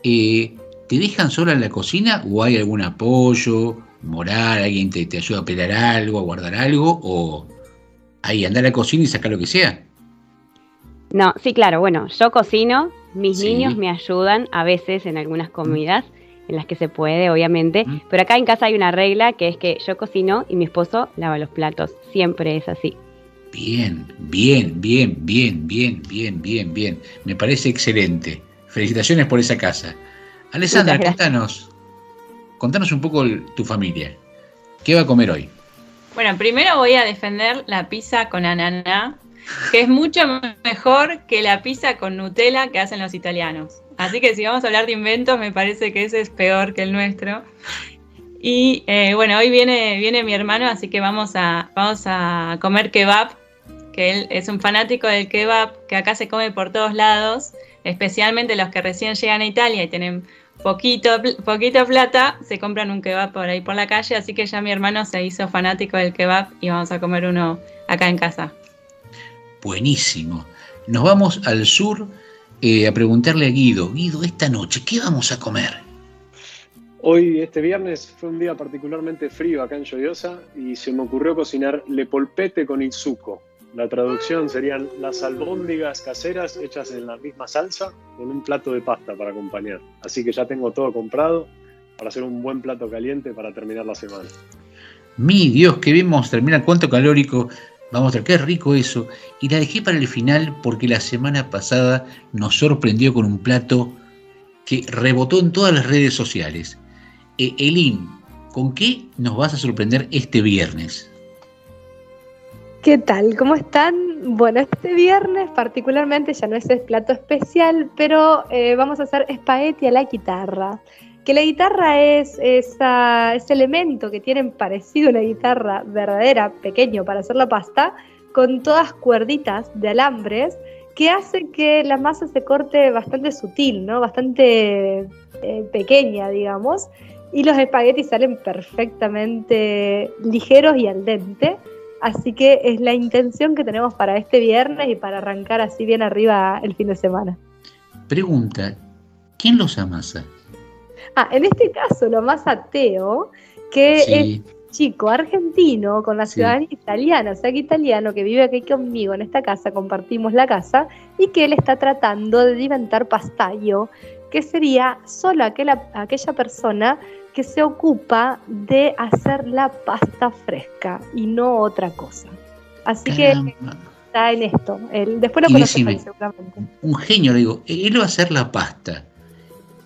Eh, ¿Te dejan sola en la cocina o hay algún apoyo? moral, alguien te, ayuda a pelar algo, a guardar algo, o ahí andar a la cocina y sacar lo que sea. No, sí, claro, bueno, yo cocino, mis niños me ayudan a veces en algunas comidas, en las que se puede, obviamente, pero acá en casa hay una regla que es que yo cocino y mi esposo lava los platos, siempre es así. Bien, bien, bien, bien, bien, bien, bien, bien. Me parece excelente. Felicitaciones por esa casa. Alessandra, cuéntanos, contanos un poco tu familia. ¿Qué va a comer hoy? Bueno, primero voy a defender la pizza con ananá, que es mucho mejor que la pizza con Nutella que hacen los italianos. Así que si vamos a hablar de inventos, me parece que ese es peor que el nuestro. Y eh, bueno, hoy viene, viene mi hermano, así que vamos a, vamos a comer kebab, que él es un fanático del kebab, que acá se come por todos lados, especialmente los que recién llegan a Italia y tienen poquito, poquito plata, se compran un kebab por ahí por la calle, así que ya mi hermano se hizo fanático del kebab y vamos a comer uno acá en casa. Buenísimo. Nos vamos al sur eh, a preguntarle a Guido, Guido, esta noche, ¿qué vamos a comer? Hoy, este viernes, fue un día particularmente frío acá en Lloyosa y se me ocurrió cocinar le polpete con suco. La traducción serían las albóndigas caseras hechas en la misma salsa con un plato de pasta para acompañar. Así que ya tengo todo comprado para hacer un buen plato caliente para terminar la semana. Mi Dios, que vimos terminar cuánto calórico. Vamos a ver, qué rico eso. Y la dejé para el final porque la semana pasada nos sorprendió con un plato que rebotó en todas las redes sociales. Eh, Elin, ¿con qué nos vas a sorprender este viernes? ¿Qué tal? ¿Cómo están? Bueno, este viernes particularmente ya no es el plato especial, pero eh, vamos a hacer espagueti a la guitarra. Que la guitarra es ese elemento que tienen parecido a una guitarra verdadera, pequeño para hacer la pasta, con todas cuerditas de alambres que hace que la masa se corte bastante sutil, ¿no? Bastante eh, pequeña, digamos. Y los espaguetis salen perfectamente ligeros y al dente Así que es la intención que tenemos para este viernes y para arrancar así bien arriba el fin de semana. Pregunta, ¿quién los amasa? Ah, en este caso lo amasa Teo, que es chico argentino con la ciudadanía italiana, o sea que italiano que vive aquí conmigo en esta casa, compartimos la casa, y que él está tratando de inventar pastayo, que sería solo aquella, aquella persona que se ocupa de hacer la pasta fresca y no otra cosa. Así que está en esto. después lo conoces seguramente. Un genio, le digo, él va a hacer la pasta.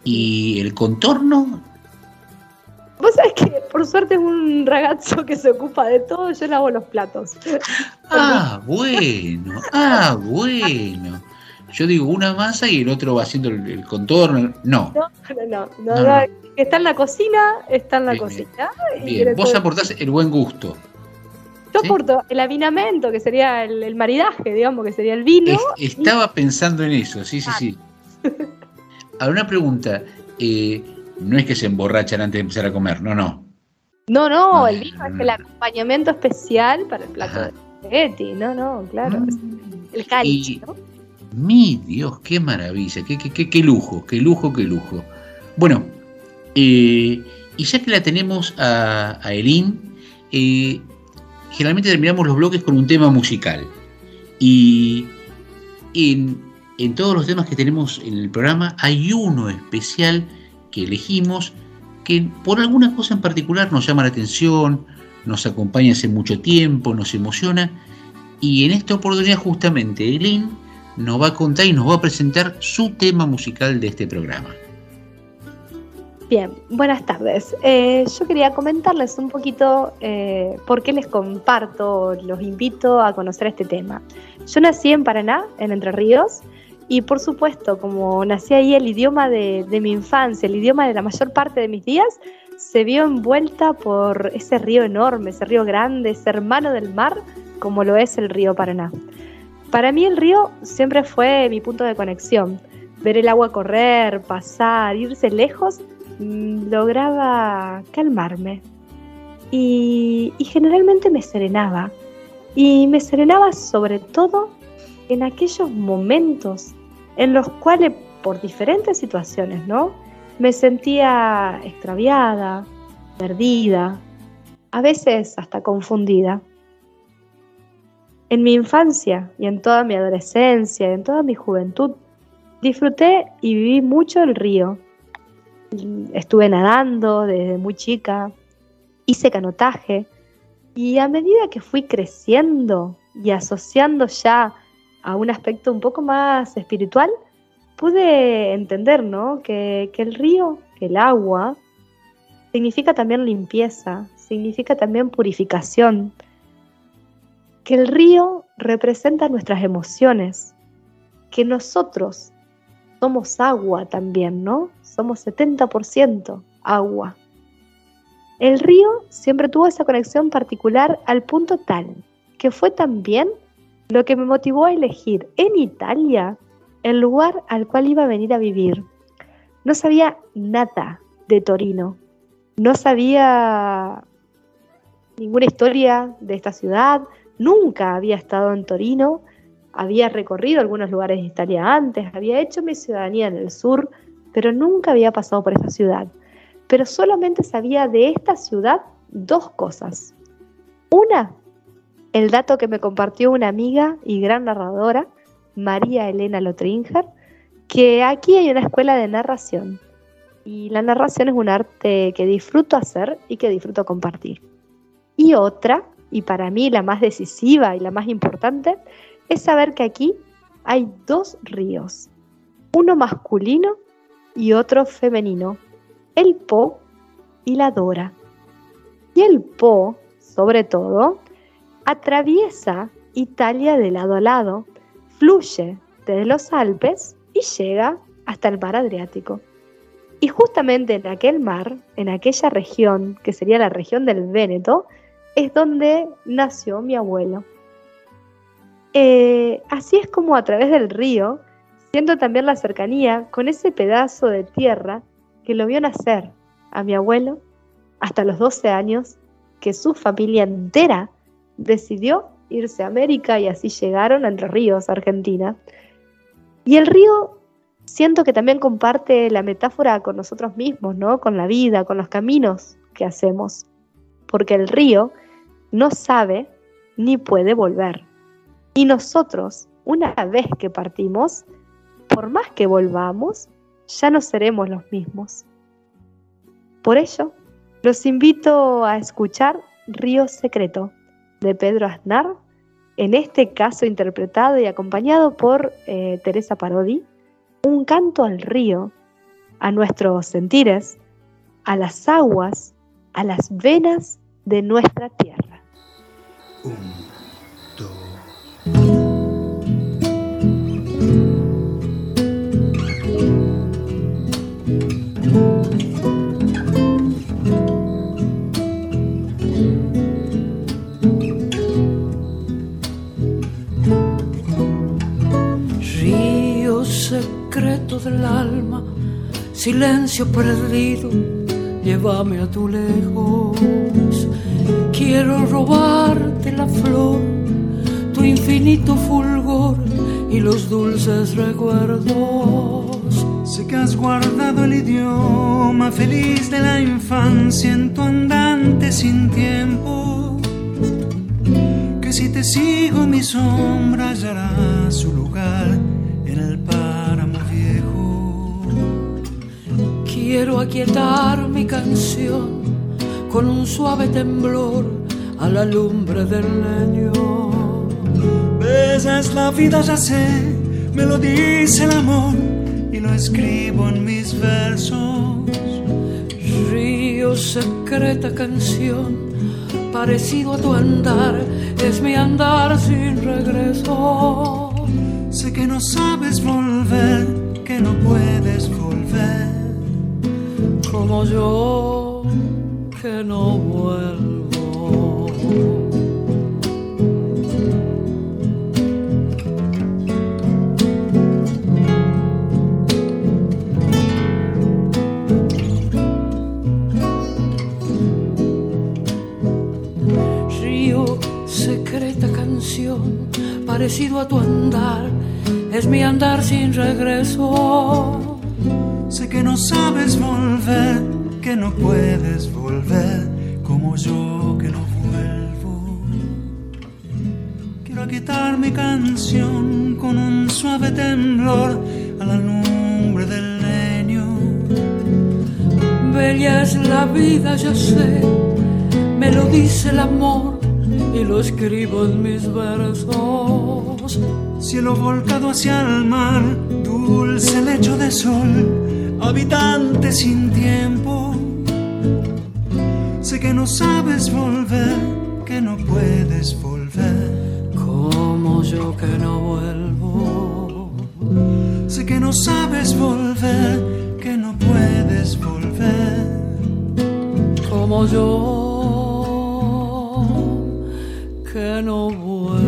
¿Y el contorno? Vos sabés que por suerte es un ragazzo que se ocupa de todo, yo lavo los platos. Ah, bueno, ah, bueno. Yo digo una masa y el otro va haciendo el, contorno. No. No, no, no. no, Está en la cocina, está en la cocina. Bien, vos aportás el buen gusto. Yo aporto el avinamento, que sería el, maridaje, digamos, que sería el vino. estaba pensando en eso, sí, sí, ah. sí. Ahora, una pregunta. Eh, no es que se emborrachan antes de empezar a comer, no, no. No, no, el vino es el acompañamiento especial para el plato de spaghetti, no, no, claro. Mm. El cáliz, ¿no? Mi Dios, qué maravilla, qué, qué, qué, lujo, qué lujo, qué lujo. Bueno, eh, y ya que la tenemos a, a Erin, eh, generalmente terminamos los bloques con un tema musical. Y en, en, todos los temas que tenemos en el programa hay uno especial que elegimos que por alguna cosa en particular nos llama la atención, nos acompaña hace mucho tiempo, nos emociona. Y en esta oportunidad justamente Eileen nos va a contar y nos va a presentar su tema musical de este programa. Bien, buenas tardes. Eh, yo quería comentarles un poquito eh, por qué les comparto, los invito a conocer este tema. Yo nací en Paraná, en Entre Ríos, y por supuesto, como nací ahí, el idioma de, mi infancia, el idioma de la mayor parte de mis días, se vio envuelta por ese río enorme, ese río grande, ese hermano del mar, como lo es el río Paraná. Para mí el río siempre fue mi punto de conexión. Ver el agua correr, pasar, irse lejos, lograba calmarme. Y, y generalmente me serenaba. Y me serenaba sobre todo en aquellos momentos en los cuales, por diferentes situaciones, ¿no? Me sentía extraviada, perdida, a veces hasta confundida. En mi infancia y en toda mi adolescencia, en toda mi juventud, disfruté y viví mucho el río. Estuve nadando desde muy chica, hice canotaje y a medida que fui creciendo y asociando ya a un aspecto un poco más espiritual, pude entender ¿no? que, que el río, que el agua, significa también limpieza, significa también purificación, que el río representa nuestras emociones, que nosotros somos agua también, ¿no? Somos 70% agua. El río siempre tuvo esa conexión particular al punto tal que fue también lo que me motivó a elegir en Italia el lugar al cual iba a venir a vivir. No sabía nada de Torino, no sabía ninguna historia de esta ciudad, nunca había estado en Torino, había recorrido algunos lugares de Italia antes, había hecho mi ciudadanía en el sur, pero nunca había pasado por esa ciudad. Pero solamente sabía de esta ciudad dos cosas. Una, el dato que me compartió una amiga y gran narradora, María Elena Lotringer, que aquí hay una escuela de narración. Y la narración es un arte que disfruto hacer y que disfruto compartir. Y otra, y para mí la más decisiva y la más importante, es saber que aquí hay dos ríos, uno masculino y otro femenino, el Po y la Dora. Y el Po, sobre todo, atraviesa Italia de lado a lado, fluye desde los Alpes y llega hasta el mar Adriático. Y justamente en aquel mar, en aquella región, que sería la región del Véneto, es donde nació mi abuelo. Eh, así es como a través del río siento también la cercanía con ese pedazo de tierra que lo vio nacer a mi abuelo hasta los 12 años, que su familia entera decidió irse a América y así llegaron a Entre Ríos, Argentina. Y el río siento que también comparte la metáfora con nosotros mismos, ¿no? Con la vida, con los caminos que hacemos. Porque el río no sabe ni puede volver. Y nosotros, una vez que partimos, por más que volvamos, ya no seremos los mismos. Por ello, los invito a escuchar Río Secreto de Pedro Aznar, en este caso interpretado y acompañado por eh, Teresa Parodi, un canto al río, a nuestros sentires, a las aguas, a las venas de nuestra tierra. Del alma, silencio perdido, llévame a tu lejos. Quiero robarte la flor, tu infinito fulgor y los dulces recuerdos. Sé que has guardado el idioma feliz de la infancia en tu andante sin tiempo. Que si te sigo mi sombra hallará su lugar en el páramo Quiero aquietar mi canción con un suave temblor a la lumbre del leño. Esa es la vida, ya sé, me lo dice el amor y lo escribo en mis versos. Río, secreta canción, parecido a tu andar, es mi andar sin regreso. Sé que no sabes volver, que no puedes volver. Como yo, que no vuelvo. Río, secreta canción, parecido a tu andar, es mi andar sin regreso. Sé que no sabes volver, que no puedes volver, como yo que no vuelvo. Quiero quitar mi canción con un suave temblor a la lumbre del leño. Bella es la vida, ya sé, me lo dice el amor y lo escribo en mis versos. Cielo volcado hacia el mar, dulce lecho de sol, habitante sin tiempo. Sé que no sabes volver, que no puedes volver. Como yo que no vuelvo. Sé que no sabes volver, que no puedes volver. Como yo que no vuelvo.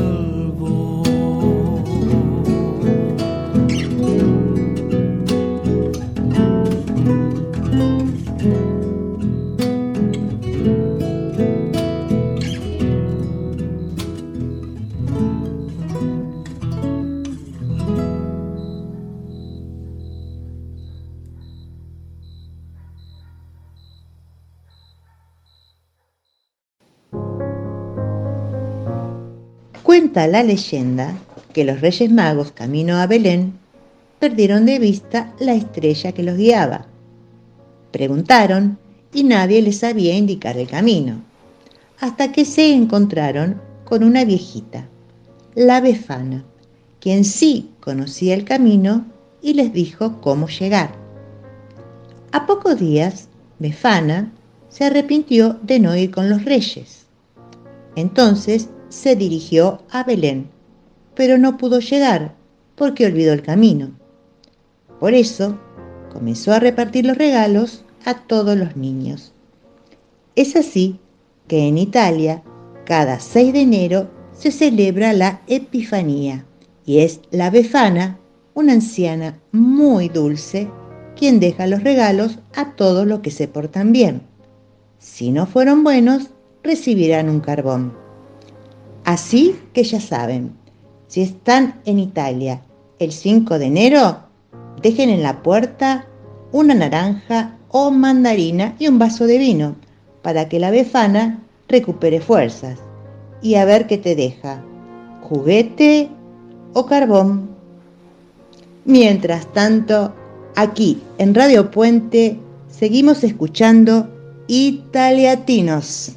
La leyenda que los Reyes Magos camino a Belén perdieron de vista la estrella que los guiaba. Preguntaron y nadie les sabía indicar el camino, hasta que se encontraron con una viejita, la Befana, quien sí conocía el camino y les dijo cómo llegar. A pocos días, Befana se arrepintió de no ir con los reyes. Entonces se dirigió a Belén, pero no pudo llegar porque olvidó el camino. Por eso comenzó a repartir los regalos a todos los niños. Es así que en Italia, cada 6 de enero se celebra la Epifanía y es la Befana, una anciana muy dulce, quien deja los regalos a todos los que se portan bien. Si no fueron buenos, recibirán un carbón. Así que ya saben, si están en Italia el 5 de enero, dejen en la puerta una naranja o mandarina y un vaso de vino para que la befana recupere fuerzas. Y a ver qué te deja, juguete o carbón. Mientras tanto, aquí en Radio Puente seguimos escuchando Italiatinos.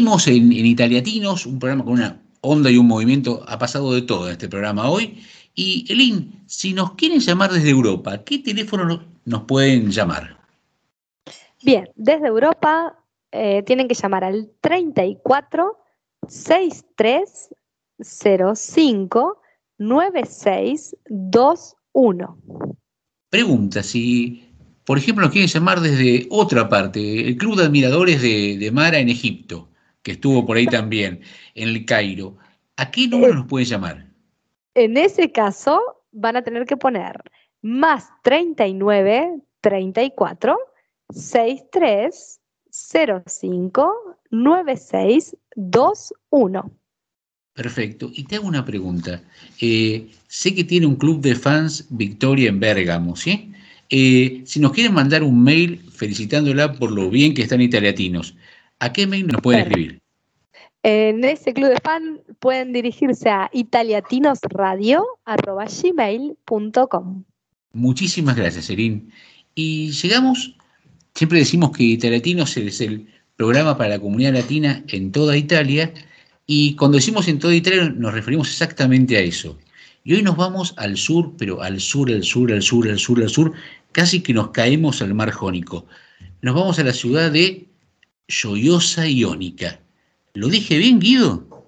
Seguimos en, en Italiatinos, un programa con una onda y un movimiento. Ha pasado de todo en este programa hoy. Y Elin, si nos quieren llamar desde Europa, ¿qué teléfono no- nos pueden llamar? Bien, desde Europa eh, tienen que llamar al 34 63 05 9621. Pregunta, si por ejemplo nos quieren llamar desde otra parte, el Club de Admiradores de, de Mara en Egipto, que estuvo por ahí también, en el Cairo, ¿a qué número nos pueden llamar? En ese caso van a tener que poner más 39 34 63 05 9621. Perfecto. Y te hago una pregunta. Eh, sé que tiene un club de fans Victoria en Bérgamo, ¿sí? Eh, si nos quieren mandar un mail felicitándola por lo bien que están italiatinos, ¿a qué mail nos pueden escribir? En ese club de fan pueden dirigirse a italiatinosradio.gmail.com. Muchísimas gracias, Erin. Y llegamos, siempre decimos que Italiatinos es el programa para la comunidad latina en toda Italia, y cuando decimos en toda Italia nos referimos exactamente a eso. Y hoy nos vamos al sur, pero al sur, al sur, al sur, al sur, al sur, casi que nos caemos al mar Jónico. Nos vamos a la ciudad de Gioiosa Iónica. ¿Lo dije bien, Guido?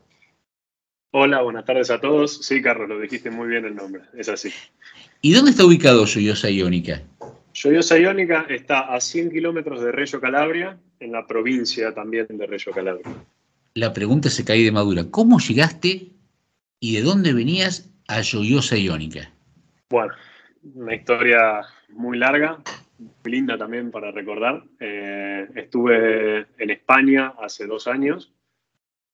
Hola, buenas tardes a todos. Sí, Carlos, lo dijiste muy bien el nombre, es así. ¿Y dónde está ubicado Gioiosa Iónica? Gioiosa Iónica está a 100 kilómetros de Reggio Calabria, en la provincia también de Reggio Calabria. La pregunta se cae de madura. ¿Cómo llegaste y de dónde venías a Gioiosa Iónica? Bueno, una historia muy larga, muy linda también para recordar. Eh, estuve en España hace dos años.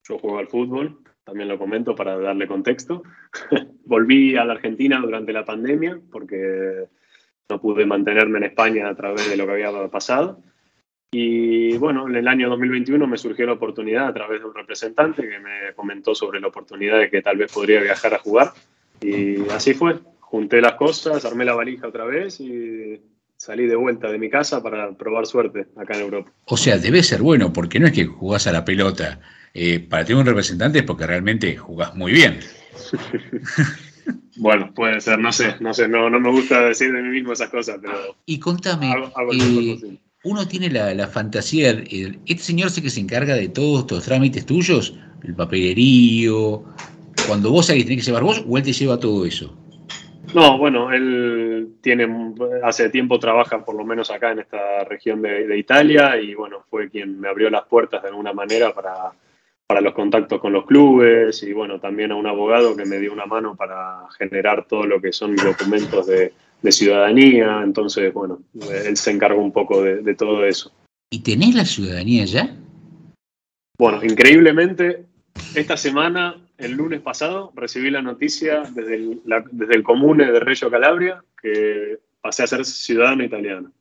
Yo juego al fútbol, también lo comento para darle contexto. Volví a la Argentina durante la pandemia porque no pude mantenerme en España a través de lo que había pasado. Y bueno, en el año 2021 me surgió la oportunidad a través de un representante que me comentó sobre la oportunidad de que tal vez podría viajar a jugar. Y así fue. Junté las cosas, armé la valija otra vez y salí de vuelta de mi casa para probar suerte acá en Europa. O sea, debe ser bueno, porque no es que jugás a la pelota. Eh, para tener un representante es porque realmente jugás muy bien. Bueno, puede ser, no sé, no sé, no, no me gusta decir de mí mismo esas cosas, pero Y contame, hago, hago eh, uno tiene la, la fantasía, este señor sé que se encarga de todos estos trámites tuyos, el papelerío, cuando vos que tenés que llevar vos, o él te lleva todo eso. No, bueno, él tiene, hace tiempo trabaja por lo menos acá en esta región de, de Italia y bueno, fue quien me abrió las puertas de alguna manera para, para los contactos con los clubes y bueno, también a un abogado que me dio una mano para generar todo lo que son mis documentos de, de ciudadanía, entonces bueno, él se encargó un poco de, de todo eso. ¿Y tenés la ciudadanía ya? Bueno, increíblemente, esta semana, el lunes pasado, recibí la noticia desde el, la- desde el comune de Reggio Calabria que pasé a ser ciudadano italiano.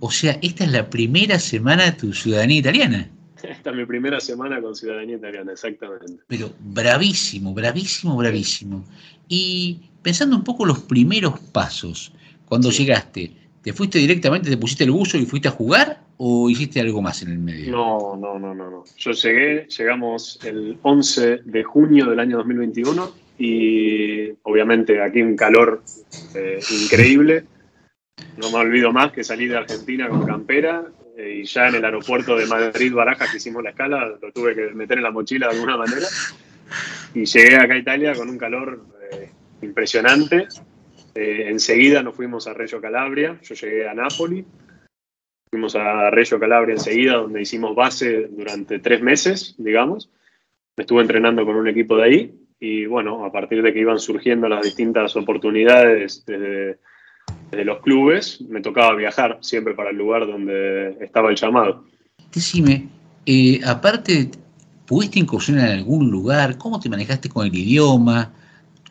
O sea, esta es la primera semana de tu ciudadanía italiana. Esta es mi primera semana con ciudadanía italiana, exactamente. Pero bravísimo, bravísimo, bravísimo. Y pensando un poco los primeros pasos, cuando llegaste, ¿te fuiste directamente, te pusiste el buzo y fuiste a jugar o hiciste algo más en el medio? No, no, no, no, no. Yo llegué, llegamos el 11 de junio del año 2021 y obviamente aquí un calor eh, increíble. No me olvido más que salir de Argentina con campera eh, y ya en el aeropuerto de Madrid-Barajas que hicimos la escala, lo tuve que meter en la mochila de alguna manera. Y llegué acá a Italia con un calor eh, impresionante. Enseguida nos fuimos a Reggio Calabria, yo llegué a Nápoli, fuimos a Reggio Calabria enseguida, donde hicimos base durante tres meses, digamos. Me estuve entrenando con un equipo de ahí y bueno, a partir de que iban surgiendo las distintas oportunidades desde, los clubes, me tocaba viajar siempre para el lugar donde estaba el llamado. Decime, eh, aparte, ¿pudiste incursionar en algún lugar? ¿Cómo te manejaste con el idioma?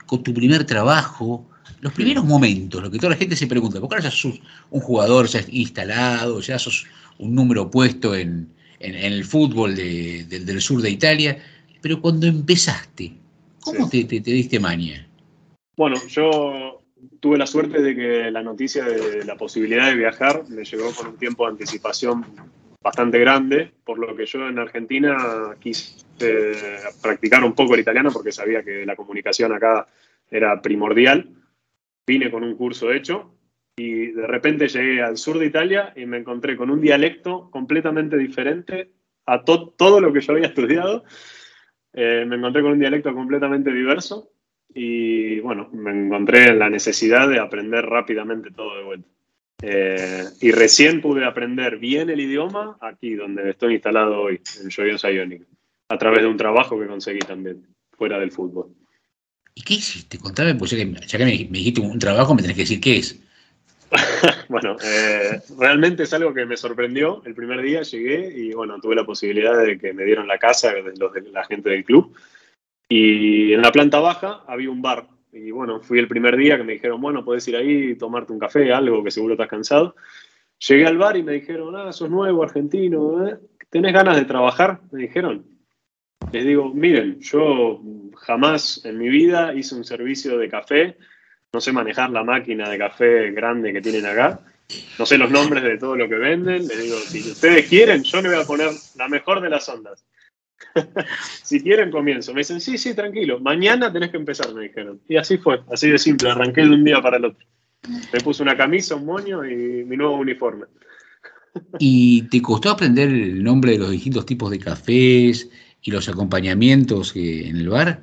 ¿Con tu primer trabajo? Los primeros momentos, lo que toda la gente se pregunta, porque ahora ya sos un jugador ya instalado, ya sos un número puesto en, el fútbol del sur de Italia, pero cuando empezaste, ¿Cómo te, diste maña? Bueno, yo tuve la suerte de que la noticia de la posibilidad de viajar me llegó con un tiempo de anticipación bastante grande, por lo que yo en Argentina quise practicar un poco el italiano porque sabía que la comunicación acá era primordial. Vine con un curso hecho y de repente llegué al sur de Italia y me encontré con un dialecto completamente diferente a todo lo que yo había estudiado eh, me encontré con un dialecto completamente diverso y bueno, me encontré en la necesidad de aprender rápidamente todo de vuelta. Eh, y recién pude aprender bien el idioma aquí donde estoy instalado hoy, en Joyosa Iónica, a través de un trabajo que conseguí también, fuera del fútbol. ¿Y qué hiciste? Contame, pues ya que, me, dijiste un trabajo, me tenés que decir qué es. bueno, eh, realmente es algo que me sorprendió. El primer día llegué y bueno, tuve la posibilidad de que me dieron la casa de, los de la gente del club. Y en la planta baja había un bar. Y bueno, fui el primer día que me dijeron, bueno, puedes ir ahí, tomarte un café, algo que seguro estás cansado. Llegué al bar y me dijeron, ah, sos nuevo, argentino, ¿eh? ¿tenés ganas de trabajar? Me dijeron. Les digo, miren, yo jamás en mi vida hice un servicio de café no sé manejar la máquina de café grande que tienen acá, no sé los nombres de todo lo que venden, les digo, si ustedes quieren, yo le voy a poner la mejor de las ondas. si quieren, comienzo. Me dicen, sí, sí, tranquilo, mañana tenés que empezar, me dijeron. Y así fue, así de simple, arranqué de un día para el otro. Me puse una camisa, un moño y mi nuevo uniforme. ¿Y te costó aprender el nombre de los distintos tipos de cafés y los acompañamientos en el bar?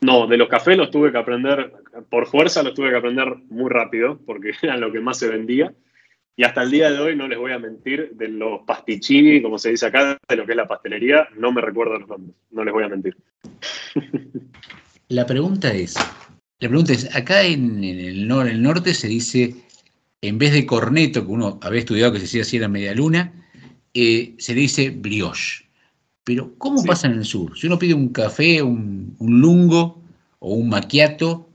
No, de los cafés los tuve que aprender, por fuerza los tuve que aprender muy rápido, porque eran lo que más se vendía. Y hasta el día de hoy, no les voy a mentir, de los pasticcini, como se dice acá, de lo que es la pastelería, no me recuerdo los nombres, no les voy a mentir. La pregunta es, la pregunta es, acá en, el, norte se dice, en vez de corneto, que uno había estudiado que se decía así en la media luna, eh, se dice brioche. Pero, ¿cómo pasa en el sur? Si uno pide un café, un, lungo o un maquiato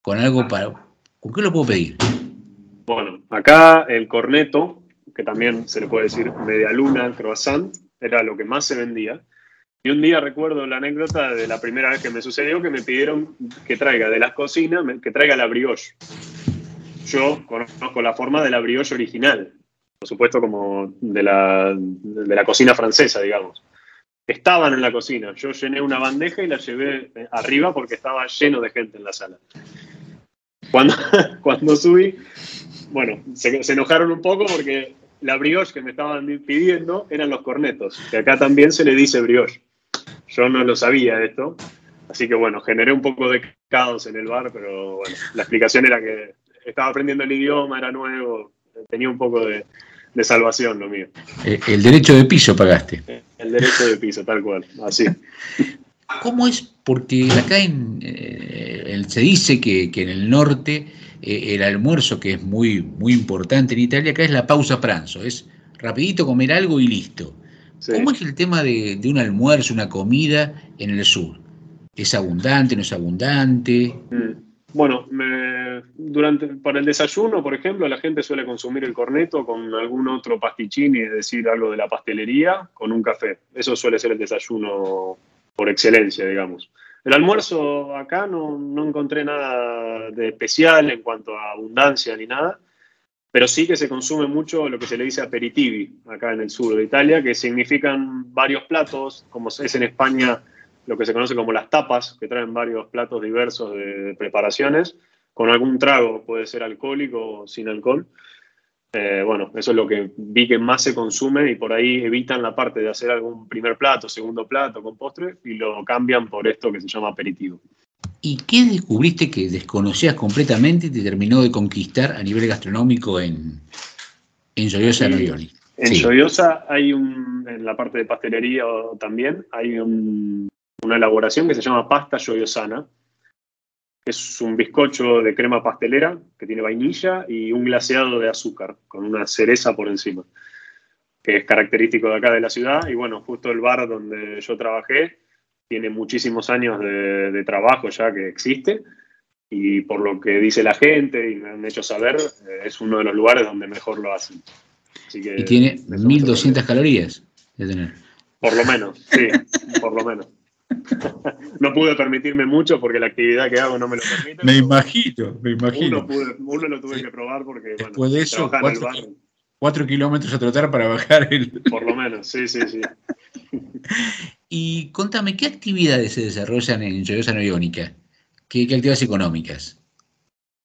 con algo para. ¿Con qué lo puedo pedir? Bueno, acá el corneto, que también se le puede decir media luna, croissant, era lo que más se vendía. Y un día recuerdo la anécdota de la primera vez que me sucedió que me pidieron que traiga de las cocinas, que traiga la brioche. Yo conozco la forma de la brioche original, por supuesto como de la, de la cocina francesa, digamos estaban en la cocina. Yo llené una bandeja y la llevé eh, arriba porque estaba lleno de gente en la sala. Cuando, cuando subí, bueno, se, enojaron un poco porque la brioche que me estaban pidiendo eran los cornetos, que acá también se le dice brioche. Yo no lo sabía esto, así que bueno, generé un poco de caos en el bar, pero bueno, la explicación era que estaba aprendiendo el idioma, era nuevo, tenía un poco de, de salvación lo mío. Eh, el derecho de piso pagaste. El derecho de piso, tal cual, así. ¿Cómo es? Porque acá en, eh, se dice que, en el norte eh, el almuerzo, que es muy, muy importante en Italia, acá es la pausa pranzo, es rapidito comer algo y listo. ¿Cómo es el tema de, un almuerzo, una comida en el sur? ¿Es abundante, no es abundante? Mm. Bueno, durante, para el desayuno, por ejemplo, la gente suele consumir el corneto con algún otro pastichini, es decir, algo de la pastelería, con un café. Eso suele ser el desayuno por excelencia, digamos. El almuerzo acá no, no encontré nada de especial en cuanto a abundancia ni nada, pero sí que se consume mucho lo que se le dice aperitivi acá en el sur de Italia, que significan varios platos, como es en España lo que se conoce como las tapas, que traen varios platos diversos de, preparaciones, con algún trago, puede ser alcohólico o sin alcohol. Eh, bueno, eso es lo que vi que más se consume y por ahí evitan la parte de hacer algún primer plato, segundo plato con postre y lo cambian por esto que se llama aperitivo. ¿Y qué descubriste que desconocías completamente y te terminó de conquistar a nivel gastronómico en, en Joyosa sí. En sí. hay un, en la parte de pastelería también, hay una elaboración que se llama pasta yoyosana. Es un bizcocho de crema pastelera que tiene vainilla y un glaseado de azúcar con una cereza por encima, que es característico de acá de la ciudad. Y bueno, justo el bar donde yo trabajé tiene muchísimos años de, trabajo ya que existe y por lo que dice la gente y me han hecho saber, eh, es uno de los lugares donde mejor lo hacen. y tiene 1200 calorías de tener. Por lo menos, sí, por lo menos. No pude permitirme mucho porque la actividad que hago no me lo permite. Me imagino, me imagino. Uno, lo tuve que probar porque, bueno, Después de eso, cuatro, kilómetros a trotar para bajar el... Por lo menos, sí, sí, sí. y contame, ¿qué actividades se desarrollan en Lluviosa Iónica? ¿Qué, actividades económicas?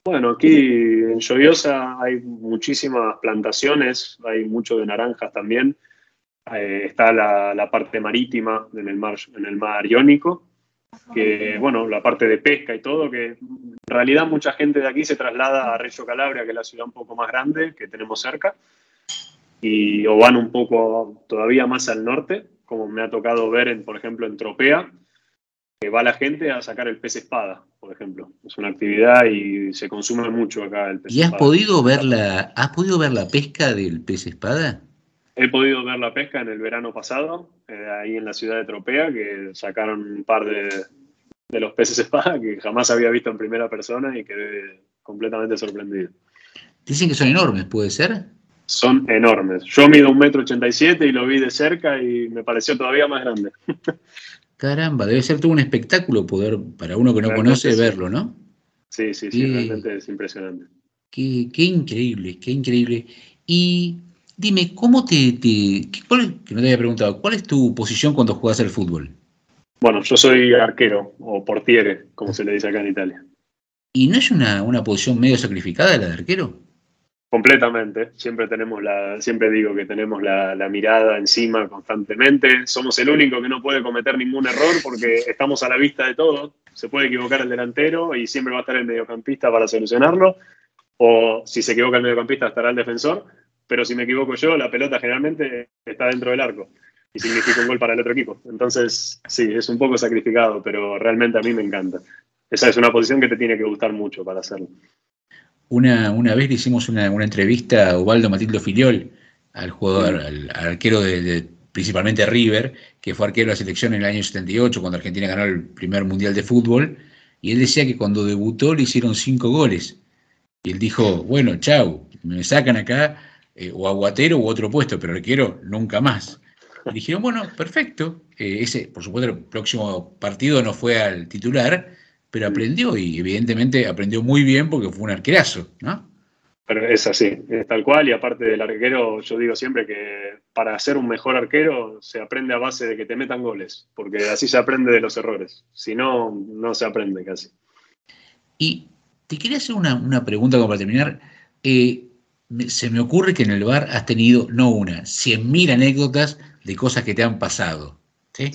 Bueno, aquí en Lluviosa hay muchísimas plantaciones, hay mucho de naranjas también. Eh, está la, parte marítima en el mar, en el mar Iónico, que bueno, la parte de pesca y todo, que en realidad mucha gente de aquí se traslada a Reggio Calabria, que es la ciudad un poco más grande que tenemos cerca, y o van un poco todavía más al norte, como me ha tocado ver, en, por ejemplo, en Tropea, que va la gente a sacar el pez espada, por ejemplo. Es una actividad y se consume mucho acá el pez ¿Y has podido ver la, has podido ver la pesca del pez espada? He podido ver la pesca en el verano pasado, eh, ahí en la ciudad de Tropea, que sacaron un par de, de los peces espada que jamás había visto en primera persona y quedé completamente sorprendido. Dicen que son enormes, ¿puede ser? Son enormes. Yo mido un metro ochenta y siete y lo vi de cerca y me pareció todavía más grande. Caramba, debe ser todo un espectáculo poder, para uno que no conoce, verlo, ¿no? Sí, sí, sí, realmente es impresionante. Qué, qué, increíble, qué increíble. Y Dime, ¿cómo te, te cuál, que no te había preguntado, cuál es tu posición cuando juegas al fútbol? Bueno, yo soy arquero o portiere, como se le dice acá en Italia. ¿Y no es una, posición medio sacrificada la de arquero? Completamente. Siempre tenemos la, siempre digo que tenemos la, la, mirada encima constantemente. Somos el único que no puede cometer ningún error porque estamos a la vista de todo. Se puede equivocar el delantero y siempre va a estar el mediocampista para solucionarlo. O si se equivoca el mediocampista, estará el defensor pero si me equivoco yo, la pelota generalmente está dentro del arco y significa un gol para el otro equipo. Entonces, sí, es un poco sacrificado, pero realmente a mí me encanta. Esa es una posición que te tiene que gustar mucho para hacerlo. Una, una vez le hicimos una, entrevista a Ubaldo Matildo Filiol, al jugador, al, arquero de, principalmente River, que fue arquero de la selección en el año 78, cuando Argentina ganó el primer mundial de fútbol, y él decía que cuando debutó le hicieron cinco goles. Y él dijo, bueno, chau, me sacan acá, eh, o aguatero u otro puesto, pero arquero nunca más. Y dijeron, bueno, perfecto. Eh, ese, por supuesto, el próximo partido no fue al titular, pero aprendió y evidentemente aprendió muy bien porque fue un arquerazo, ¿no? Pero es así, es tal cual. Y aparte del arquero, yo digo siempre que para ser un mejor arquero se aprende a base de que te metan goles, porque así se aprende de los errores. Si no, no se aprende casi. Y te quería hacer una, pregunta como para terminar. Eh, se me ocurre que en el bar has tenido no una, cien mil anécdotas de cosas que te han pasado. ¿sí?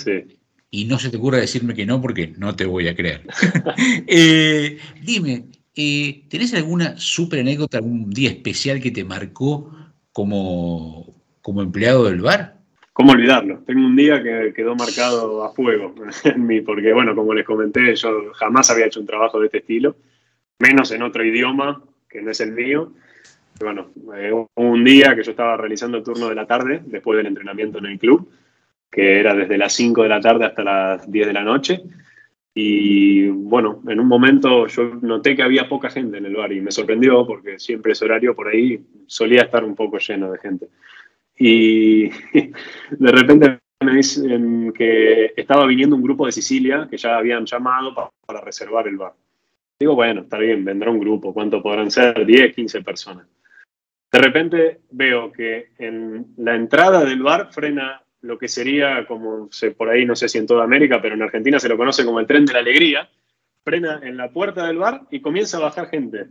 Y no se te ocurra decirme que no porque no te voy a creer. Eh, dime, eh, ¿tenés alguna super anécdota, algún día especial que te marcó como, como empleado del bar? ¿Cómo olvidarlo? Tengo un día que quedó marcado a fuego en mí, porque bueno, como les comenté, yo jamás había hecho un trabajo de este estilo, menos en otro idioma que no es el mío bueno, eh, un día que yo estaba realizando el turno de la tarde, después del entrenamiento en el club, que era desde las 5 de la tarde hasta las 10 de la noche. Y bueno, en un momento yo noté que había poca gente en el bar y me sorprendió porque siempre ese horario por ahí solía estar un poco lleno de gente. Y de repente me dicen que estaba viniendo un grupo de Sicilia que ya habían llamado para, para reservar el bar. Digo, bueno, está bien, vendrá un grupo, ¿cuánto podrán ser? 10, 15 personas. De repente veo que en la entrada del bar frena lo que sería, como por ahí, no sé si en toda América, pero en Argentina se lo conoce como el tren de la alegría, frena en la puerta del bar y comienza a bajar gente.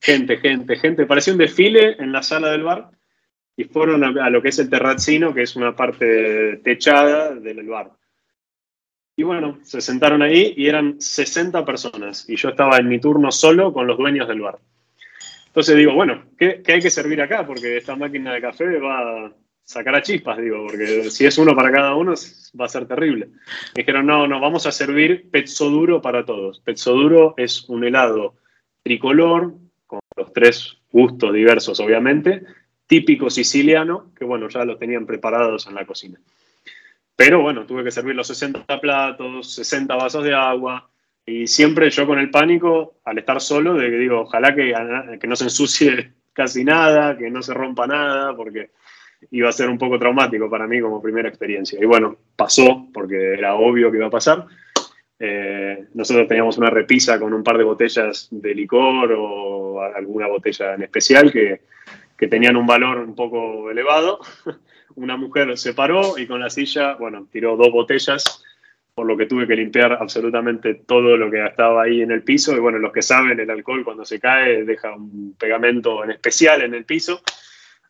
Gente, gente, gente. Parecía un desfile en la sala del bar y fueron a, lo que es el terrazzino, que es una parte techada del bar. Y bueno, se sentaron ahí y eran 60 personas y yo estaba en mi turno solo con los dueños del bar. Entonces digo, bueno, ¿qué, hay que servir acá? Porque esta máquina de café va a sacar a chispas, digo, porque si es uno para cada uno va a ser terrible. Me dijeron, no, no, vamos a servir pezzo duro para todos. Pezzo duro es un helado tricolor, con los tres gustos diversos, obviamente, típico siciliano, que bueno, ya los tenían preparados en la cocina. Pero bueno, tuve que servir los 60 platos, 60 vasos de agua, y siempre yo con el pánico, al estar solo, de que digo, ojalá que, que no se ensucie casi nada, que no se rompa nada, porque iba a ser un poco traumático para mí como primera experiencia. Y bueno, pasó, porque era obvio que iba a pasar. Eh, nosotros teníamos una repisa con un par de botellas de licor o alguna botella en especial que, que tenían un valor un poco elevado. Una mujer se paró y con la silla, bueno, tiró dos botellas por lo que tuve que limpiar absolutamente todo lo que estaba ahí en el piso. Y bueno, los que saben, el alcohol cuando se cae deja un pegamento en especial en el piso.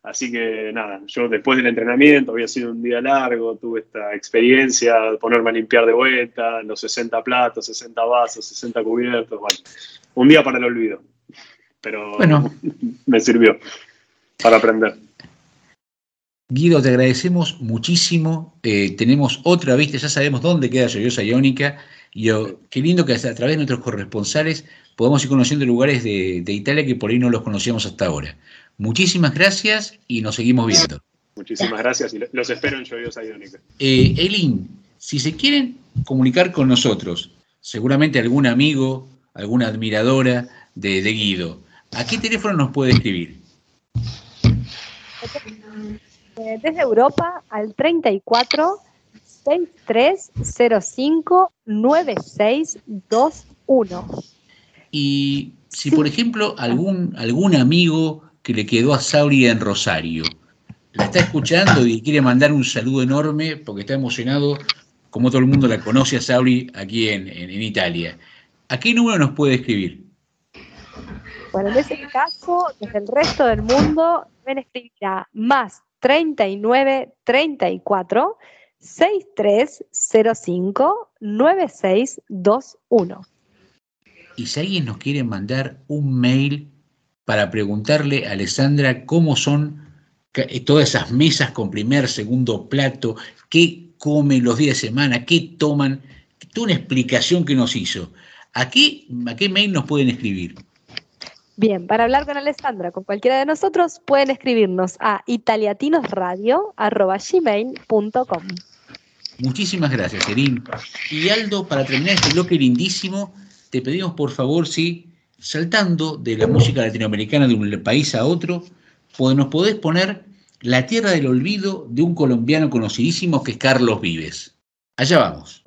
Así que nada, yo después del entrenamiento, había sido un día largo, tuve esta experiencia de ponerme a limpiar de vuelta, los 60 platos, 60 vasos, 60 cubiertos, bueno, un día para el olvido. Pero bueno. me sirvió para aprender. Guido, te agradecemos muchísimo. Eh, tenemos otra vista, ya sabemos dónde queda Lloyosa Iónica. Y qué lindo que a través de nuestros corresponsales podamos ir conociendo lugares de, Italia que por ahí no los conocíamos hasta ahora. Muchísimas gracias y nos seguimos viendo. Muchísimas gracias y los espero en Lloyosa Iónica. Eh, Elin, si se quieren comunicar con nosotros, seguramente algún amigo, alguna admiradora de Guido, ¿a qué teléfono nos puede escribir? Eh, desde Europa al 34 6305 9621. Y si, por ejemplo, algún, algún amigo que le quedó a Sauri en Rosario la está escuchando y quiere mandar un saludo enorme porque está emocionado, como todo el mundo la conoce a Sauri aquí en, en Italia, ¿a qué número nos puede escribir? Bueno, en ese caso, desde el resto del mundo, deben escribir a más 39 34 6305 9621. Y si alguien nos quiere mandar un mail para preguntarle a Alessandra cómo son eh, todas esas mesas con primer, segundo plato, qué comen los días de semana, qué toman, toda una explicación que nos hizo. ¿A ¿A qué mail nos pueden escribir? Bien, para hablar con Alessandra, con cualquiera de nosotros, pueden escribirnos a italiatinosradio.gmail.com. Muchísimas gracias, Erin. Y Aldo, para terminar este bloque lindísimo, te pedimos por favor, si saltando de la música latinoamericana de un país a otro, pues nos podés poner La Tierra del Olvido de un colombiano conocidísimo que es Carlos Vives. Allá vamos.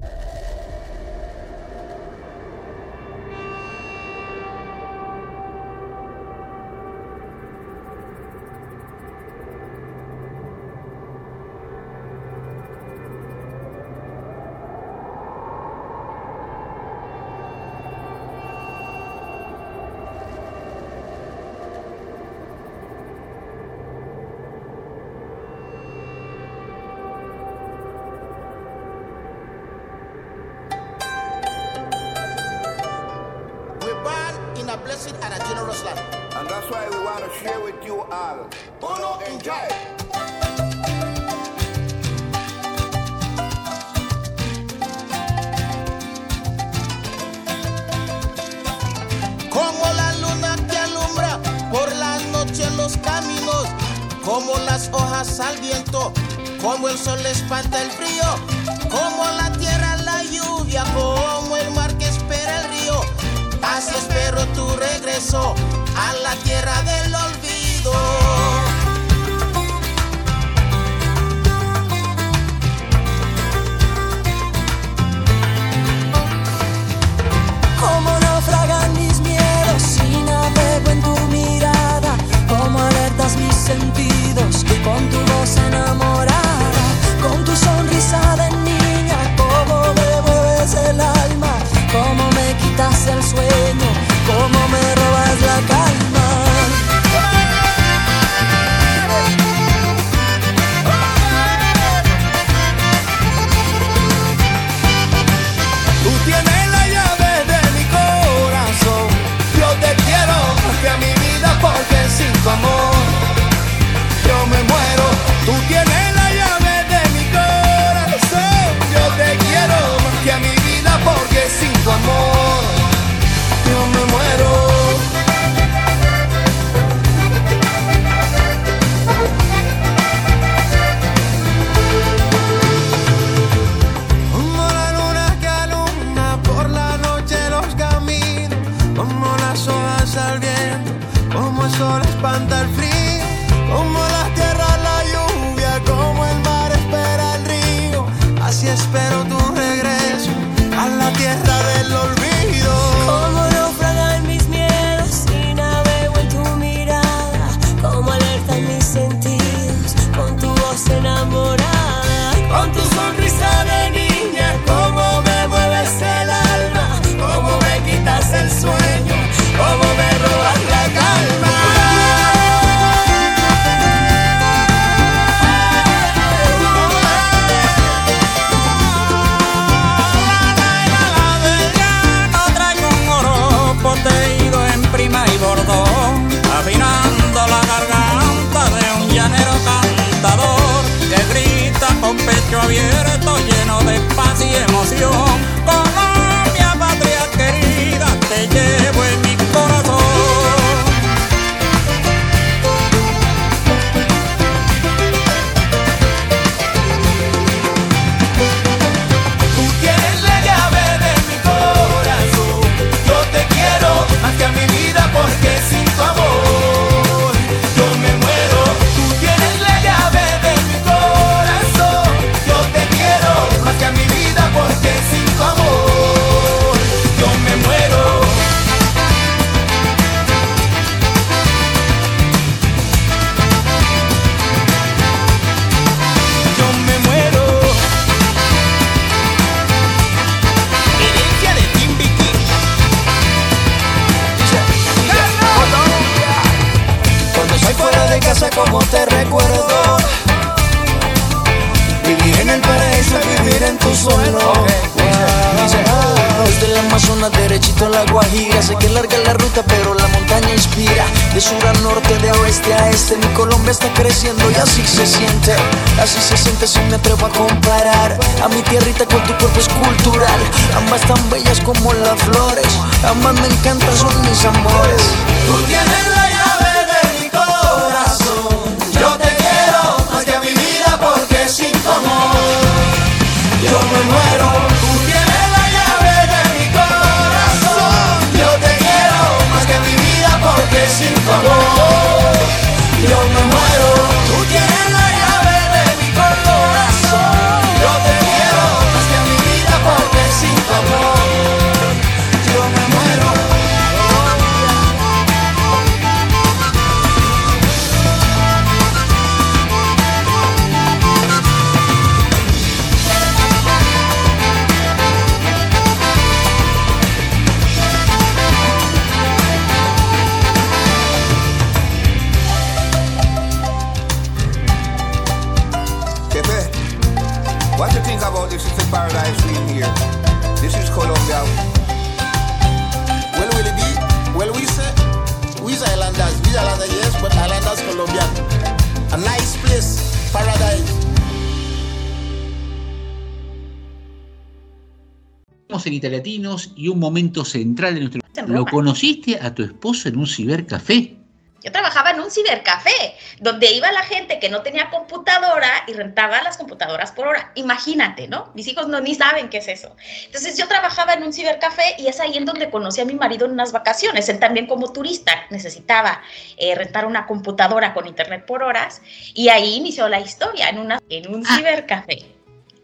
Estamos en Italiatinos y un momento central de nuestro... ¿Lo conociste a tu esposo en un cibercafé? Yo trabajaba en un cibercafé, donde iba la gente que no tenía computadora y rentaba las computadoras por hora. Imagínate, ¿no? Mis hijos no ni saben qué es eso. Entonces yo trabajaba en un cibercafé y es ahí en donde conocí a mi marido en unas vacaciones. Él también como turista necesitaba eh, rentar una computadora con internet por horas y ahí inició la historia en, una, en un ah, cibercafé.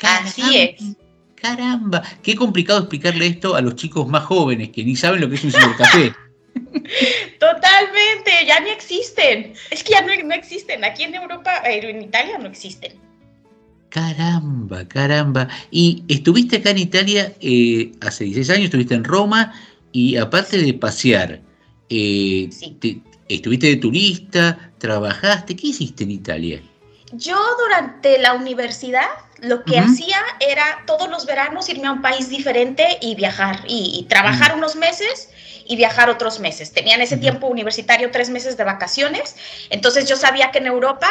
Así es caramba, qué complicado explicarle esto a los chicos más jóvenes que ni saben lo que es un cibercafé. Totalmente, ya no existen. Es que ya no, no existen. Aquí en Europa, eh, en Italia no existen. Caramba, caramba. Y estuviste acá en Italia eh, hace 16 años, estuviste en Roma y aparte de pasear, eh, estuviste de turista, trabajaste, ¿qué hiciste en Italia? Yo durante la universidad lo que hacía era todos los veranos irme a un país diferente y viajar y, y trabajar unos meses y viajar otros meses. Tenía en ese tiempo universitario tres meses de vacaciones, entonces yo sabía que en Europa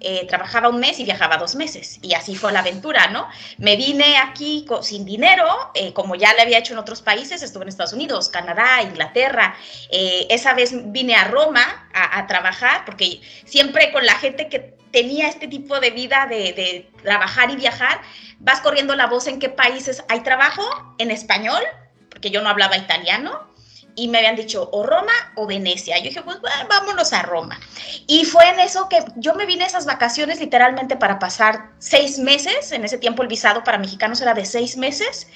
eh, trabajaba un mes y viajaba dos meses. Y así fue la aventura, ¿no? Me vine aquí sin dinero, eh, como ya le había hecho en otros países, estuve en Estados Unidos, Canadá, Inglaterra. Eh, esa vez vine a Roma a, a trabajar, porque siempre con la gente que tenía este tipo de vida de, de trabajar y viajar, vas corriendo la voz en qué países hay trabajo, en español, porque yo no hablaba italiano. Y me habían dicho o Roma o Venecia. Yo dije, pues bueno, vámonos a Roma. Y fue en eso que yo me vine a esas vacaciones literalmente para pasar seis meses. En ese tiempo el visado para mexicanos era de seis meses.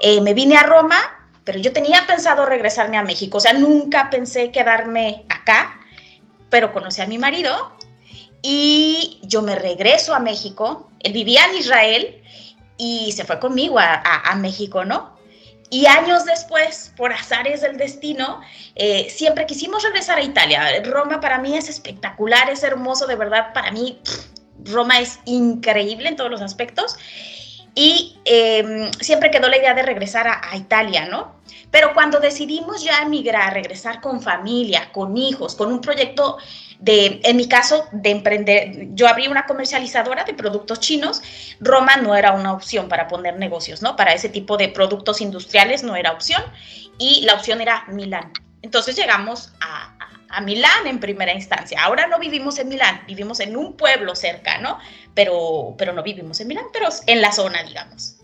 Eh, me vine a Roma, pero yo tenía pensado regresarme a México. O sea, nunca pensé quedarme acá, pero conocí a mi marido y yo me regreso a México. Él vivía en Israel y se fue conmigo a, a- México, ¿no? Y años después, por azares del destino, eh, siempre quisimos regresar a Italia. Roma para mí es espectacular, es hermoso, de verdad, para mí Roma es increíble en todos los aspectos. Y eh, siempre quedó la idea de regresar a, a Italia, ¿no? Pero cuando decidimos ya emigrar, regresar con familia, con hijos, con un proyecto de, en mi caso, de emprender, yo abrí una comercializadora de productos chinos, Roma no era una opción para poner negocios, ¿no? Para ese tipo de productos industriales no era opción y la opción era Milán. Entonces llegamos a, a- a Milán en primera instancia. Ahora no vivimos en Milán, vivimos en un pueblo cerca, ¿no? Pero, pero no vivimos en Milán, pero en la zona, digamos.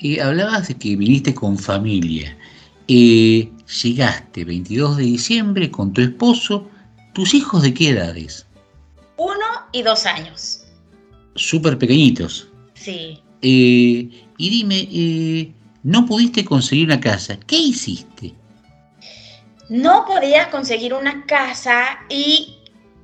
Eh, hablabas de que viniste con familia. Eh, llegaste 22 de diciembre con tu esposo. ¿Tus hijos de qué edades? Uno y dos años. Súper pequeñitos. Sí. Eh, y dime, eh, no pudiste conseguir una casa. ¿Qué hiciste? no podía conseguir una casa y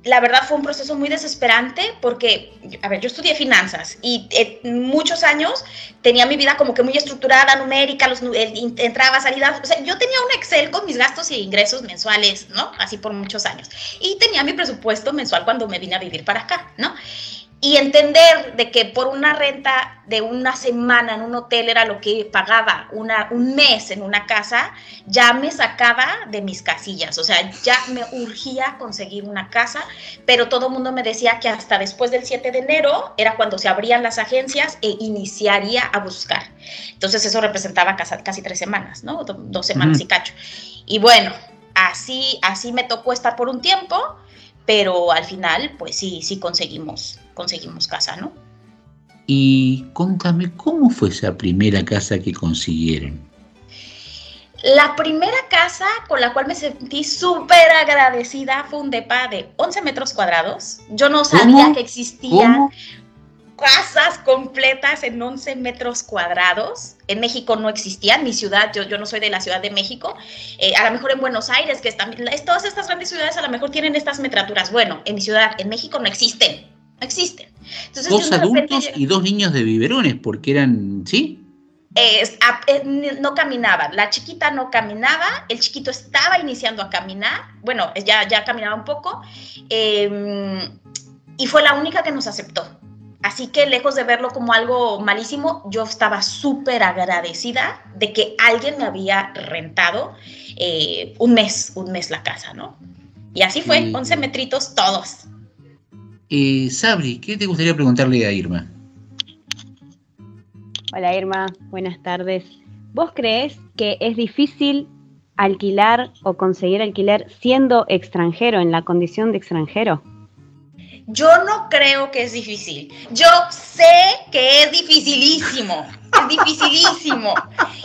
la verdad fue un proceso muy desesperante porque, a ver, yo estudié finanzas y eh, muchos años tenía mi vida como que muy estructurada, numérica, los, eh, entraba, salida, o sea, yo tenía un Excel con mis gastos e ingresos mensuales, ¿no? Así por muchos años. Y tenía mi presupuesto mensual cuando me vine a vivir para acá, ¿no? Y entender de que por una renta de una semana en un hotel era lo que pagaba una, un mes en una casa, ya me sacaba de mis casillas. O sea, ya me urgía conseguir una casa, pero todo el mundo me decía que hasta después del 7 de enero era cuando se abrían las agencias e iniciaría a buscar. Entonces eso representaba casi, tres semanas, ¿no? Do- dos semanas y cacho. Y bueno, así, así me tocó estar por un tiempo, pero al final, pues sí, sí conseguimos, conseguimos casa, ¿no? Y contame, ¿cómo fue esa primera casa que consiguieron? La primera casa con la cual me sentí súper agradecida fue un depa de 11 metros cuadrados. Yo no sabía ¿Cómo? que existían ¿Cómo? casas completas en 11 metros cuadrados. En México no existían, mi ciudad, yo, yo no soy de la Ciudad de México. Eh, a lo mejor en Buenos Aires, que están, es- todas estas grandes ciudades a lo mejor tienen estas metraturas. Bueno, en mi ciudad, en México no existen, existen. Entonces, Dos repente adultos y dos niños de biberones, porque eran, ¿sí? es- eh, no caminaban. La chiquita no caminaba, el chiquito estaba iniciando a caminar, bueno, ya, ya caminaba un poco, eh, y fue la única que nos aceptó. Así que lejos de verlo como algo malísimo, yo estaba súper agradecida de que alguien me había rentado eh, un mes, un mes la casa, ¿no? Y así fue, Sí. 11 metritos todos. Eh, Sabri, ¿qué te gustaría preguntarle a Irma? Hola Irma, buenas tardes. ¿Vos crees que es difícil alquilar o conseguir alquiler siendo extranjero, en la condición de extranjero? Yo no creo que es difícil. Yo sé que es dificilísimo. Es dificilísimo.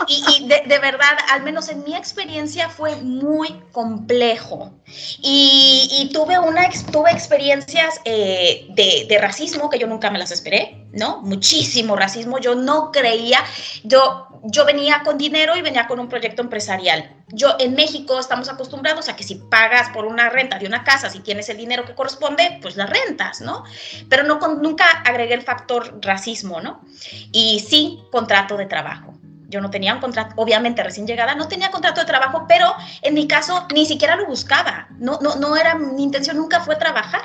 Y, de, verdad, al menos en mi experiencia fue muy complejo. Y, tuve, una, tuve experiencias eh, de, de racismo que yo nunca me las esperé, ¿no? Muchísimo racismo. Yo no creía, yo, yo venía con dinero y venía con un proyecto empresarial. Yo en México estamos acostumbrados a que si pagas por una renta de una casa, si tienes el dinero que corresponde, pues la rentas, ¿no? Pero no nunca agregué el factor racismo, ¿no? Y sí, contrato de trabajo. Yo no tenía un contrato, obviamente recién llegada, no tenía contrato de trabajo, pero en mi caso ni siquiera lo buscaba. No, no, no era, mi intención nunca fue trabajar.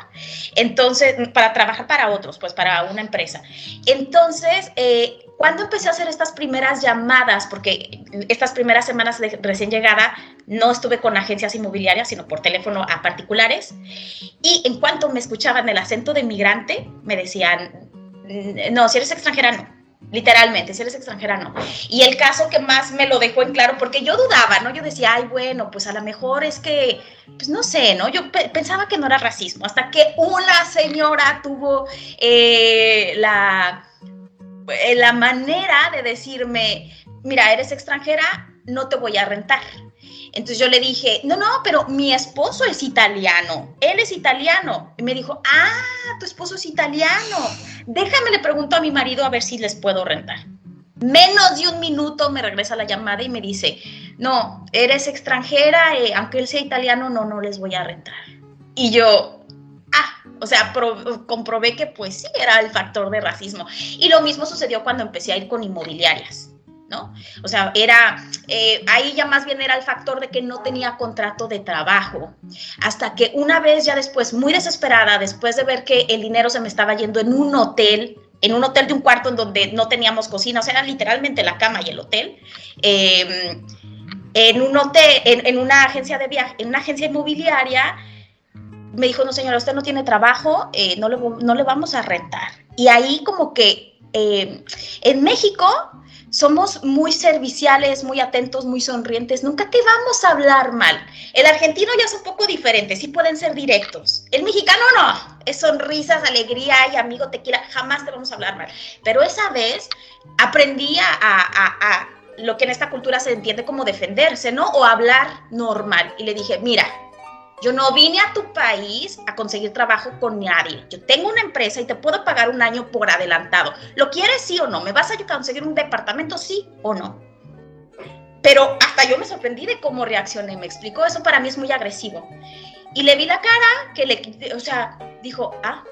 Entonces, para trabajar para otros, pues para una empresa. Entonces, eh, cuando empecé a hacer estas primeras llamadas, porque estas primeras semanas de recién llegada no estuve con agencias inmobiliarias, sino por teléfono a particulares, y en cuanto me escuchaban el acento de migrante, me decían, no, si eres extranjera, no. Literalmente, si eres extranjera, no. Y el caso que más me lo dejó en claro, porque yo dudaba, ¿no? Yo decía, ay, bueno, pues a lo mejor es que, pues no sé, ¿no? Yo pe pensaba que no era racismo, hasta que una señora tuvo eh, la eh, la manera de decirme, mira, eres extranjera, no te voy a rentar. Entonces yo le dije, no, no, pero mi esposo es italiano, él es italiano. Y me dijo, ah, tu esposo es italiano. Déjame, le pregunto a mi marido a ver si les puedo rentar. Menos de un minuto me regresa la llamada y me dice, no, eres extranjera, eh, aunque él sea italiano, no, no les voy a rentar. Y yo, ah, o sea, comprobé que pues sí era el factor de racismo. Y lo mismo sucedió cuando empecé a ir con inmobiliarias. ¿No? O sea, era, eh, ahí ya más bien era el factor de que no tenía contrato de trabajo. Hasta que una vez ya después, muy desesperada, después de ver que el dinero se me estaba yendo en un hotel, en un hotel de un cuarto en donde no teníamos cocina, o sea, era literalmente la cama y el hotel, eh, en un hotel, en, en, una agencia de viaje, en una agencia inmobiliaria, me dijo, no señora, usted no tiene trabajo, eh, no, le, no le vamos a rentar. Y ahí como que eh, en México somos muy serviciales, muy atentos, muy sonrientes, nunca te vamos a hablar mal. El argentino ya es un poco diferente, sí pueden ser directos. El mexicano no, es sonrisas, alegría y amigo te quiera, jamás te vamos a hablar mal. Pero esa vez aprendí a, lo que en esta cultura se entiende como defenderse, ¿no? O hablar normal. Y le dije, mira, yo no vine a tu país a conseguir trabajo con nadie. Yo tengo una empresa y te puedo pagar un año por adelantado. ¿Lo quieres sí o no? ¿Me vas a conseguir un departamento sí o no? Pero hasta yo me sorprendí de cómo reaccioné. Me explicó, eso para mí es muy agresivo. Y le vi la cara que le, o sea, dijo, ah,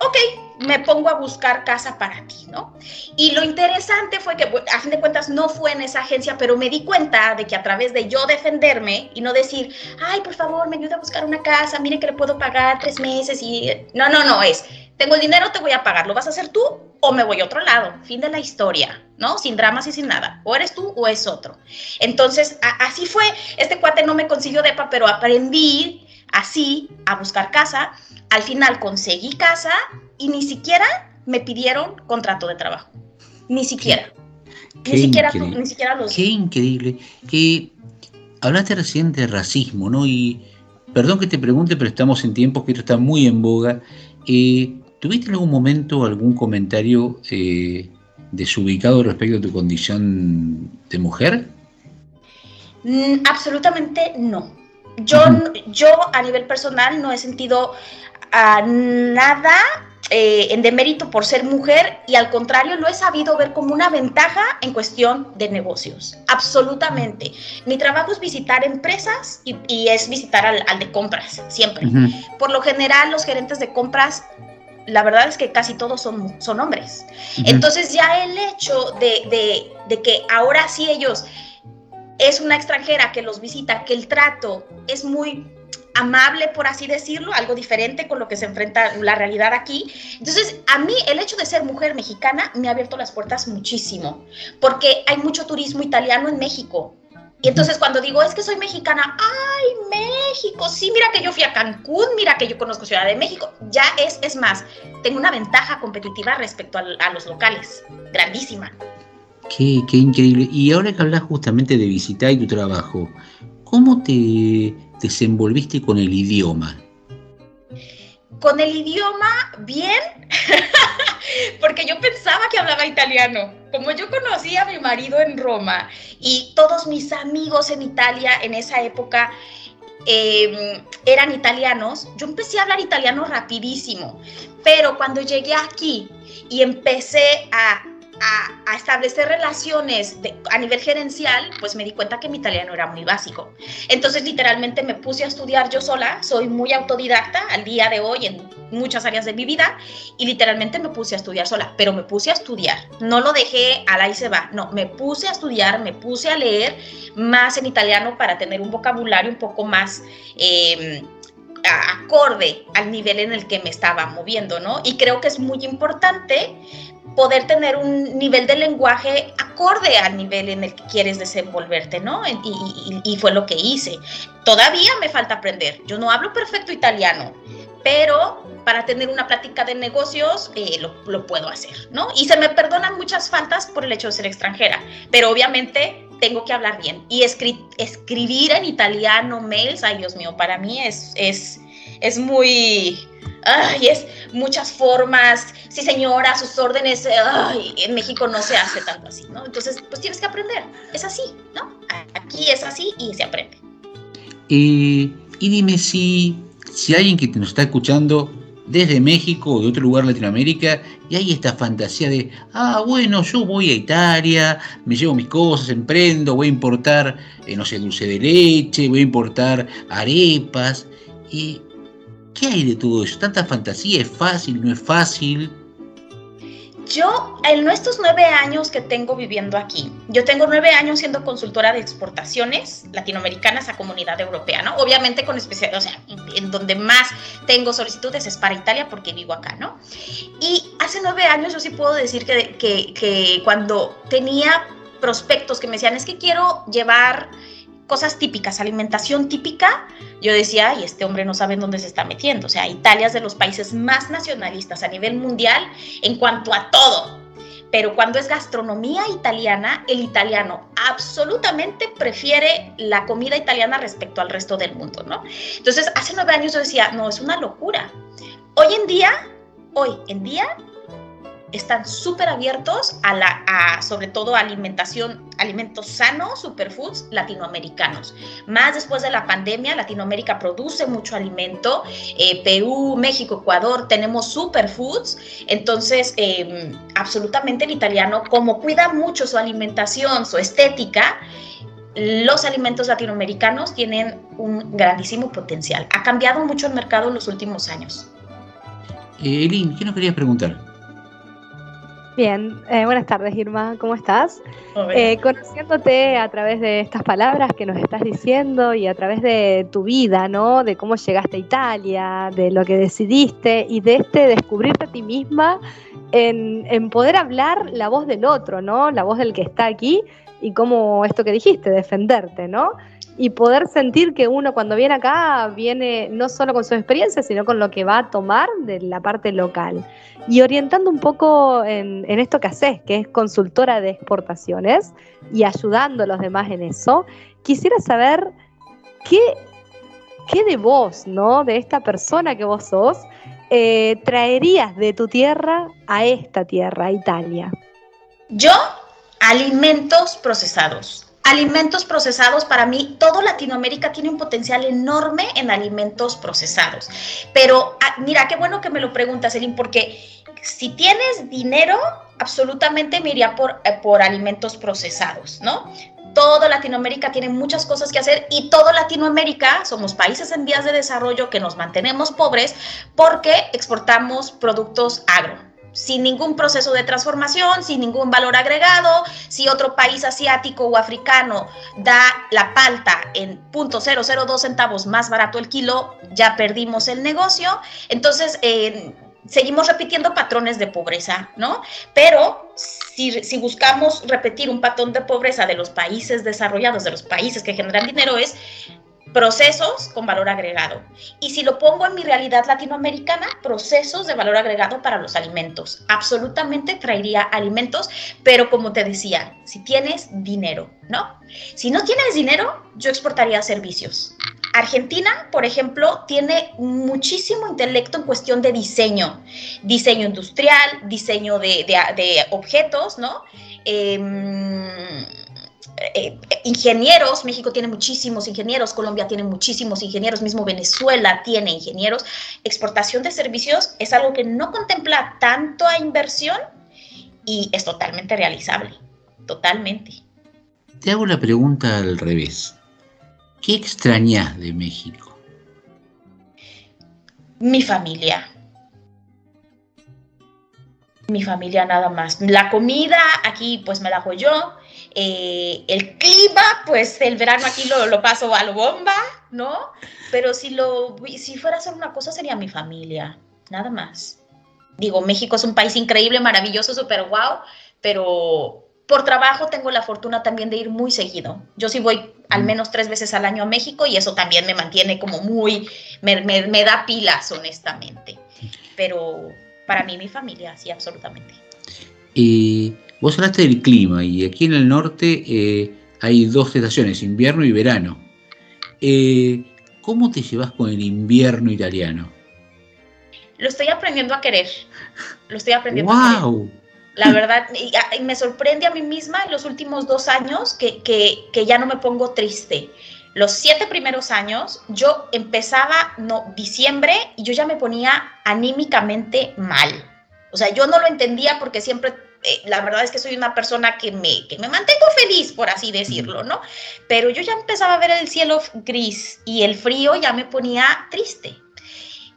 ok, me pongo a buscar casa para ti, ¿no? Y lo interesante fue que, a fin de cuentas, no fue en esa agencia, pero me di cuenta de que a través de yo defenderme y no decir, ay, por favor, me ayuda a buscar una casa, mire que le puedo pagar tres meses y... No, no, no, es, tengo el dinero, te voy a pagar, ¿lo vas a hacer tú o me voy a otro lado? Fin de la historia, ¿no? Sin dramas y sin nada. O eres tú o es otro. Entonces, así fue. Este cuate no me consiguió depa, pero aprendí así a buscar casa. Al final conseguí casa y ni siquiera me pidieron contrato de trabajo. Ni siquiera. Qué ni, siquiera ni siquiera los... Qué increíble. Eh, hablaste recién de racismo, ¿no? Y perdón que te pregunte, pero estamos en tiempos que esto está muy en boga. Eh, ¿Tuviste en algún momento algún comentario eh, desubicado respecto a tu condición de mujer? Mm, absolutamente no. Yo, yo a nivel personal no he sentido ah, nada eh, en demérito por ser mujer y al contrario lo he sabido ver como una ventaja en cuestión de negocios. Absolutamente. Mi trabajo es visitar empresas y, y es visitar al, al, de compras, siempre. Por lo general los gerentes de compras, la verdad es que casi todos son, son hombres. Entonces ya el hecho de, de, de que ahora sí ellos es una extranjera que los visita, que el trato es muy amable, por así decirlo, algo diferente con lo que se enfrenta la realidad aquí. Entonces, a mí el hecho de ser mujer mexicana me ha abierto las puertas muchísimo, porque hay mucho turismo italiano en México. Y entonces cuando digo, es que soy mexicana, ay, México, sí, mira que yo fui a Cancún, mira que yo conozco Ciudad de México, ya es, es más, tengo una ventaja competitiva respecto a, a los locales, grandísima. Qué, increíble. Y ahora que hablas justamente de visitar y tu trabajo, ¿cómo te desenvolviste con el idioma? Con el idioma, bien, porque yo pensaba que hablaba italiano. Como yo conocía a mi marido en Roma y todos mis amigos en Italia en esa época eh, eran italianos, yo empecé a hablar italiano rapidísimo. Pero cuando llegué aquí y empecé a a, a establecer relaciones a nivel gerencial, pues me di cuenta que mi italiano era muy básico. Entonces, literalmente me puse a estudiar yo sola, soy muy autodidacta al día de hoy en muchas áreas de mi vida y literalmente me puse a estudiar sola, pero me puse a estudiar, no lo dejé al ahí se va, no, me puse a estudiar, me puse a leer más en italiano para tener un vocabulario un poco más... a- acorde al nivel en el que me estaba moviendo, ¿no? Y creo que es muy importante poder tener un nivel de lenguaje acorde al nivel en el que quieres desenvolverte, ¿no? Y, y- y fue lo que hice. Todavía me falta aprender. Yo no hablo perfecto italiano, pero para tener una plática de negocios eh, lo, lo puedo hacer, ¿no? Y se me perdonan muchas faltas por el hecho de ser extranjera, pero obviamente tengo que hablar bien. Y escri- escribir en italiano mails, ay Dios mío, para mí es, es, es muy... Ay, es muchas formas. Sí, señora, sus órdenes. Ay, en México no se hace tanto así, ¿no? Entonces, pues tienes que aprender. Es así, ¿no? Aquí es así y se aprende. Y dime si, si alguien que nos está escuchando desde México o de otro lugar Latinoamérica y hay esta fantasía de, ah, bueno, yo voy a Italia, me llevo mis cosas, emprendo, voy a importar, eh, no sé, dulce de leche, voy a importar arepas. ¿Qué hay de todo eso? ¿Tanta fantasía? ¿Es fácil? ¿No es fácil? Yo, en estos nueve años que tengo viviendo aquí, yo tengo nueve años siendo consultora de exportaciones latinoamericanas a comunidad europea, ¿no? Obviamente con especial, o sea, en donde más tengo solicitudes es para Italia porque vivo acá, ¿no? Y hace nueve años yo sí puedo decir que, que, que cuando tenía prospectos que me decían, es que quiero llevar cosas típicas, alimentación típica, yo decía, ay, este hombre no sabe en dónde se está metiendo. O sea, Italia es de los países más nacionalistas a nivel mundial en cuanto a todo. Pero cuando es gastronomía italiana, el italiano absolutamente prefiere la comida italiana respecto al resto del mundo, ¿no? Entonces, hace nueve años yo decía, no, es una locura. Hoy en día, hoy en día, están súper abiertos a la, sobre todo a alimentación, alimentos sanos, superfoods latinoamericanos. Más después de la pandemia, Latinoamérica produce mucho alimento. Eh, Perú, México, Ecuador, tenemos superfoods. Entonces, eh, absolutamente el italiano, como cuida mucho su alimentación, su estética, los alimentos latinoamericanos tienen un grandísimo potencial. Ha cambiado mucho el mercado en los últimos años. Eh, ¿qué nos querías preguntar? Bien, eh, buenas tardes Irma, ¿cómo estás? Eh, conociéndote a través de estas palabras que nos estás diciendo y a través de tu vida, ¿no? De cómo llegaste a Italia, de lo que decidiste y de este descubrirte a ti misma en, en poder hablar la voz del otro, ¿no? La voz del que está aquí y como esto que dijiste, defenderte, ¿no? Y poder sentir que uno cuando viene acá viene no solo con su experiencia, sino con lo que va a tomar de la parte local. Y orientando un poco en, en esto que haces, que es consultora de exportaciones y ayudando a los demás en eso, quisiera saber qué, qué de vos, ¿no? De esta persona que vos sos, eh, traerías de tu tierra a esta tierra, a Italia. Yo, alimentos procesados. Alimentos procesados, para mí, todo Latinoamérica tiene un potencial enorme en alimentos procesados. Pero ah, mira, qué bueno que me lo preguntas, Elin, porque si tienes dinero, absolutamente me iría por, eh, por alimentos procesados, ¿no? Todo Latinoamérica tiene muchas cosas que hacer y todo Latinoamérica somos países en vías de desarrollo que nos mantenemos pobres porque exportamos productos agro sin ningún proceso de transformación, sin ningún valor agregado. Si otro país asiático o africano da la palta en 0.002 centavos más barato el kilo, ya perdimos el negocio. Entonces, eh, seguimos repitiendo patrones de pobreza, ¿no? Pero si, si, buscamos repetir un patrón de pobreza de los países desarrollados, de los países que generan dinero, es procesos con valor agregado. Y si lo pongo en mi realidad latinoamericana, procesos de valor agregado para los alimentos. Absolutamente traería alimentos, pero como te decía, si tienes dinero, ¿no? Si no tienes dinero, yo exportaría servicios. Argentina, por ejemplo, tiene muchísimo intelecto en cuestión de diseño, diseño industrial, diseño de, de, objetos, ¿no? Eh, eh, ingenieros, México tiene muchísimos ingenieros, Colombia tiene muchísimos ingenieros, mismo Venezuela tiene ingenieros. Exportación de servicios es algo que no contempla tanto a inversión y es totalmente realizable, totalmente. Te hago la pregunta al revés. ¿Qué extrañas de México? Mi familia. Mi familia nada más. La comida aquí pues me la hago yo. Eh, el clima, pues el verano aquí lo, lo paso a lo bomba, ¿no? Pero si, lo, si fuera a hacer una cosa sería mi familia, nada más. Digo, México es un país increíble, maravilloso, súper guau, pero por trabajo tengo la fortuna también de ir muy seguido. Yo sí voy al menos tres veces al año a México y eso también me mantiene como muy, me, me- me da pilas, honestamente. Pero para mí, mi familia, sí, absolutamente. Eh, vos hablaste del clima y aquí en el norte eh, hay dos estaciones, invierno y verano. Eh, ¿Cómo te llevas con el invierno italiano? Lo estoy aprendiendo a querer. Lo estoy aprendiendo a querer. ¡Wow! La verdad, y, y me sorprende a mí misma en los últimos dos años que, que, que ya no me pongo triste. Los siete primeros años, yo empezaba, no, diciembre, y yo ya me ponía anímicamente mal. O sea, yo no lo entendía porque siempre, eh, la verdad es que soy una persona que me, que me mantengo feliz, por así decirlo, ¿no? Pero yo ya empezaba a ver el cielo gris y el frío ya me ponía triste.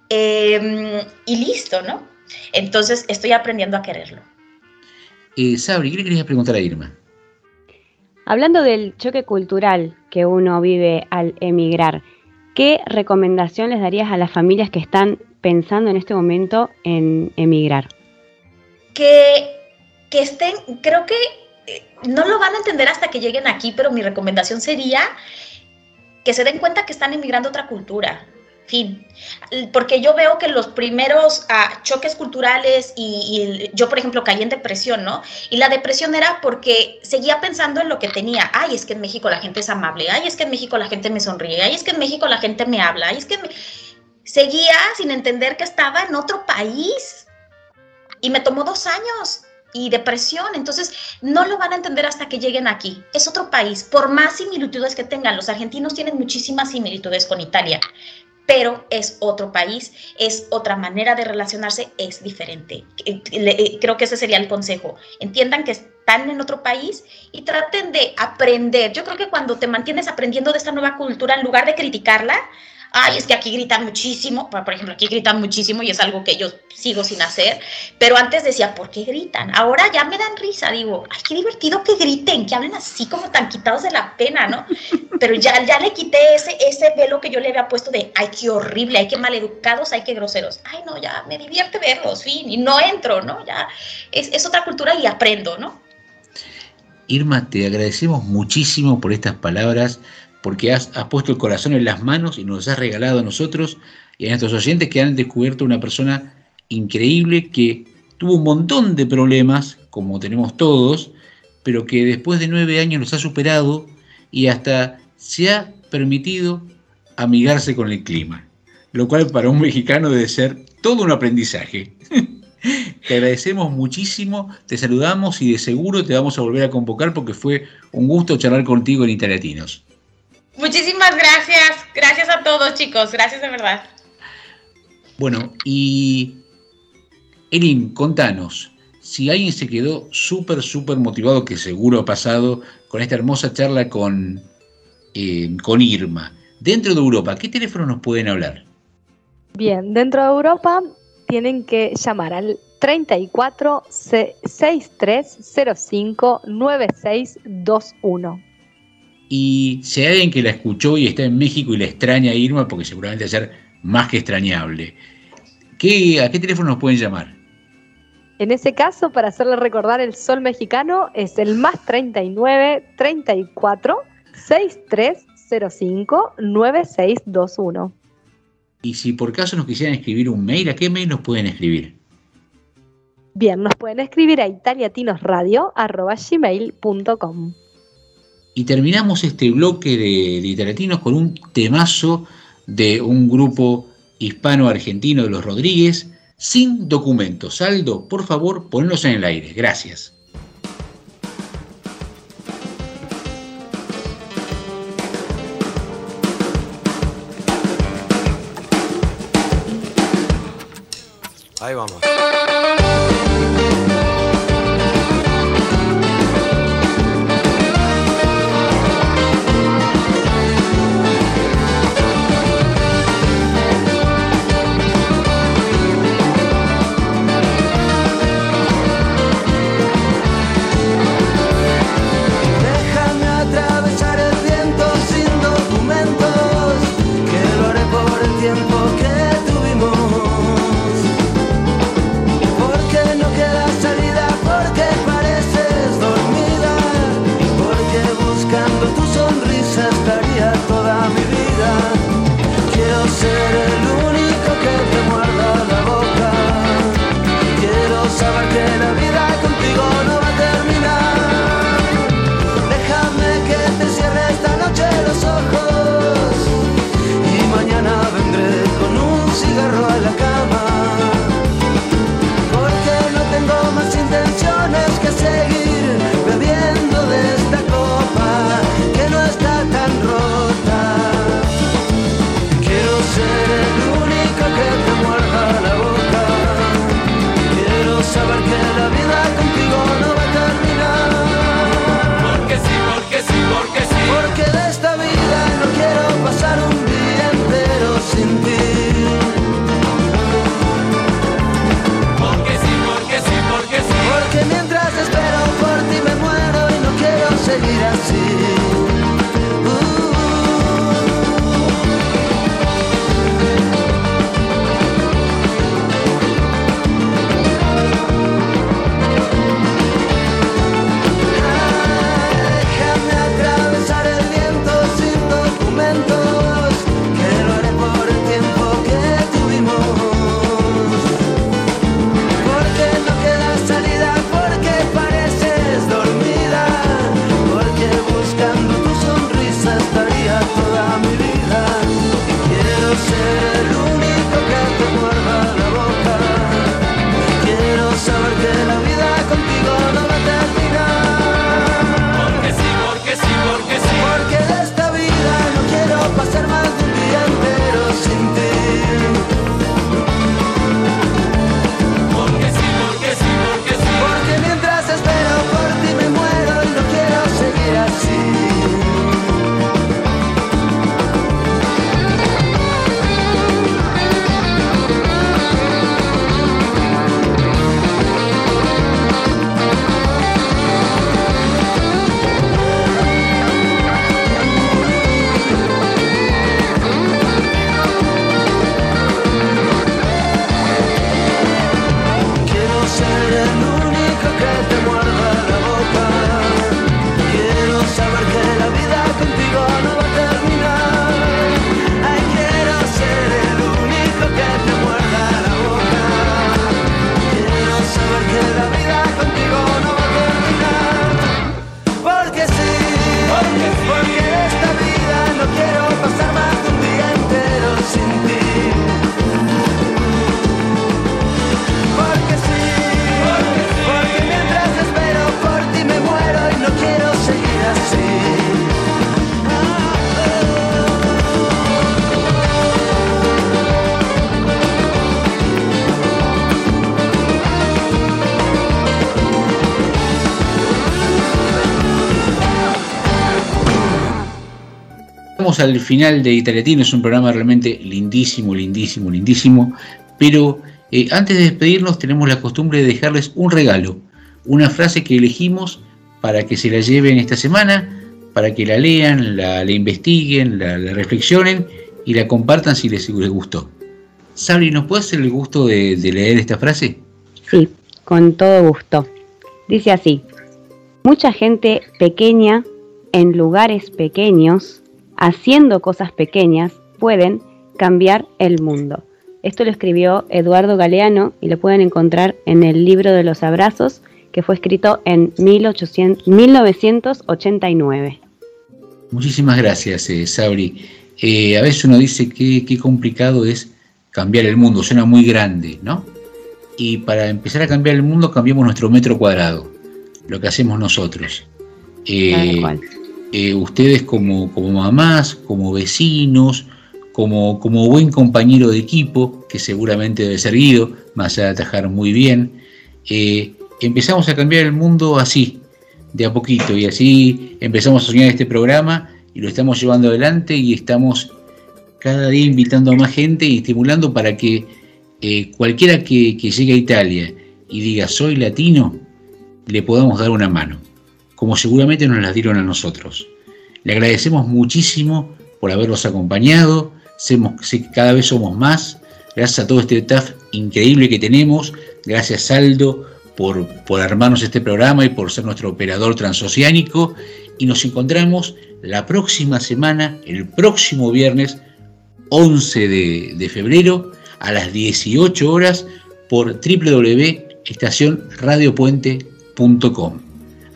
Eh, y listo, ¿no? Entonces estoy aprendiendo a quererlo. Eh, Sabri, ¿qué le querías preguntar a Irma? Hablando del choque cultural que uno vive al emigrar, ¿qué recomendación les darías a las familias que están pensando en este momento en emigrar? que, que estén, creo que eh, no lo van a entender hasta que lleguen aquí, pero mi recomendación sería que se den cuenta que están emigrando a otra cultura. Fin. Porque yo veo que los primeros ah, choques culturales y, yo, por ejemplo, caí en depresión, ¿no? Y la depresión era porque seguía pensando en lo que tenía. Ay, es que en México la gente es amable. Ay, es que en México la gente me sonríe. Ay, es que en México la gente me habla. Ay, es que me- seguía sin entender que estaba en otro país y me tomó dos años y depresión. Entonces, no lo van a entender hasta que lleguen aquí. Es otro país, por más similitudes que tengan. Los argentinos tienen muchísimas similitudes con Italia, pero es otro país, es otra manera de relacionarse, es diferente. Eh, eh, Creo que ese sería el consejo. Entiendan que están en otro país y traten de aprender. Yo creo que cuando te mantienes aprendiendo de esta nueva cultura, en lugar de criticarla, ay, es que aquí gritan muchísimo, por ejemplo, aquí gritan muchísimo y es algo que yo sigo sin hacer, pero antes decía, ¿por qué gritan? Ahora ya me dan risa, digo, ay, qué divertido que griten, que hablen así como tan quitados de la pena, ¿no? Pero ya, ya le quité ese, ese velo que yo le había puesto de, ay, qué horrible, ay, qué maleducados, ay, qué groseros. Ay, no, ya me divierte verlos, fin, y no entro, ¿no? Ya es, es otra cultura y aprendo, ¿no? Irma, te agradecemos muchísimo por estas palabras, porque has, puesto el corazón en las manos y nos has regalado a nosotros y a nuestros oyentes que han descubierto una persona increíble que tuvo un montón de problemas, como tenemos todos, pero que después de nueve años los ha superado y hasta se ha permitido amigarse con el clima, lo cual para un mexicano debe ser todo un aprendizaje. Te agradecemos muchísimo, te saludamos y de seguro te vamos a volver a convocar porque fue un gusto charlar contigo en Italiatinos. Muchísimas gracias, gracias a todos chicos, gracias de verdad. Bueno, y Erin, contanos, si alguien se quedó súper, súper motivado, que seguro ha pasado con esta hermosa charla con, eh, con Irma, dentro de Europa, ¿qué teléfono nos pueden hablar? Bien, dentro de Europa tienen que llamar al 34 6305 9621. Y si hay alguien que la escuchó y está en México y la extraña a Irma, porque seguramente va a ser más que extrañable, ¿qué, ¿a qué teléfono nos pueden llamar? En ese caso, para hacerle recordar el sol mexicano, es el más 39 34 6305 9621. Y si por caso nos quisieran escribir un mail, ¿a qué mail nos pueden escribir? Bien, nos pueden escribir a italiatinosradio.gmail.com. Y terminamos este bloque de, Italiatinos con un temazo de un grupo hispano-argentino de los Rodríguez, sin documentos. Aldo, por favor, ponlos en el aire. Gracias. Ahí vamos. Seguir contigo no va a terminar. Porque sí, porque sí, porque sí. Porque de esta vida no quiero pasar más de Al final de Italiatino, es un programa realmente lindísimo, lindísimo, lindísimo, pero eh, antes de despedirnos tenemos la costumbre de dejarles un regalo, una frase que elegimos para que se la lleven esta semana, para que la lean, la, investiguen, la, reflexionen y la compartan si les, gustó. Sabri, ¿nos puede hacer el gusto de leer esta frase? Sí, con todo gusto. Dice así, mucha gente pequeña en lugares pequeños, haciendo cosas pequeñas, pueden cambiar el mundo. Esto lo escribió Eduardo Galeano y lo pueden encontrar en el libro de los abrazos que fue escrito en 1800 1989. Muchísimas gracias, eh, Sabri. Eh, a veces uno dice que qué complicado es cambiar el mundo, suena muy grande, ¿no? Y para empezar a cambiar el mundo cambiamos nuestro metro cuadrado, lo que hacemos nosotros. Eh. Eh, ustedes como, como mamás, como vecinos, como, como buen compañero de equipo, que seguramente debe ser Guido, más allá de atajar muy bien, eh, empezamos a cambiar el mundo así, de a poquito, y así empezamos a soñar este programa y lo estamos llevando adelante y estamos cada día invitando a más gente y estimulando para que eh, cualquiera que, que llegue a Italia y diga soy latino, le podamos dar una mano, como seguramente nos las dieron a nosotros. Le agradecemos muchísimo por haberlos acompañado, cada vez somos más, gracias a todo este staff increíble que tenemos, gracias Aldo por, por armarnos este programa y por ser nuestro operador transoceánico, y nos encontramos la próxima semana, el próximo viernes 11 de, de febrero a las 18 horas por www.estacionradiopuente.com.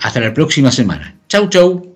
Hasta la próxima semana. Chau, chau.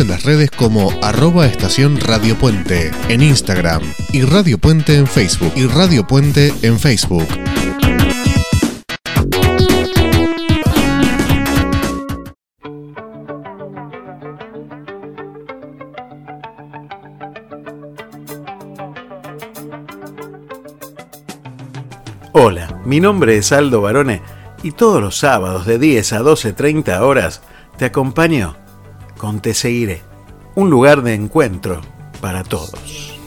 En las redes como arroba estación Radio Puente en Instagram y Radio Puente en Facebook y Radio Puente en Facebook. Hola, mi nombre es Aldo Barone y todos los sábados de 10 a 12.30 horas te acompaño con Te Seguiré, un lugar de encuentro para todos.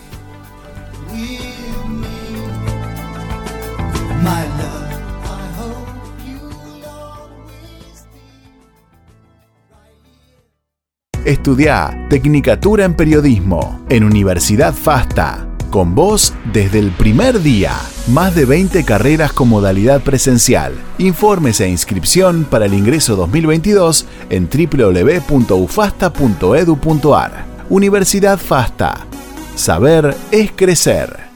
Estudia Tecnicatura en Periodismo en Universidad FASTA. Con vos desde el primer día. Más de 20 carreras con modalidad presencial. Informes e inscripción para el ingreso 2022 en www.ufasta.edu.ar. Universidad FASTA. Saber es crecer.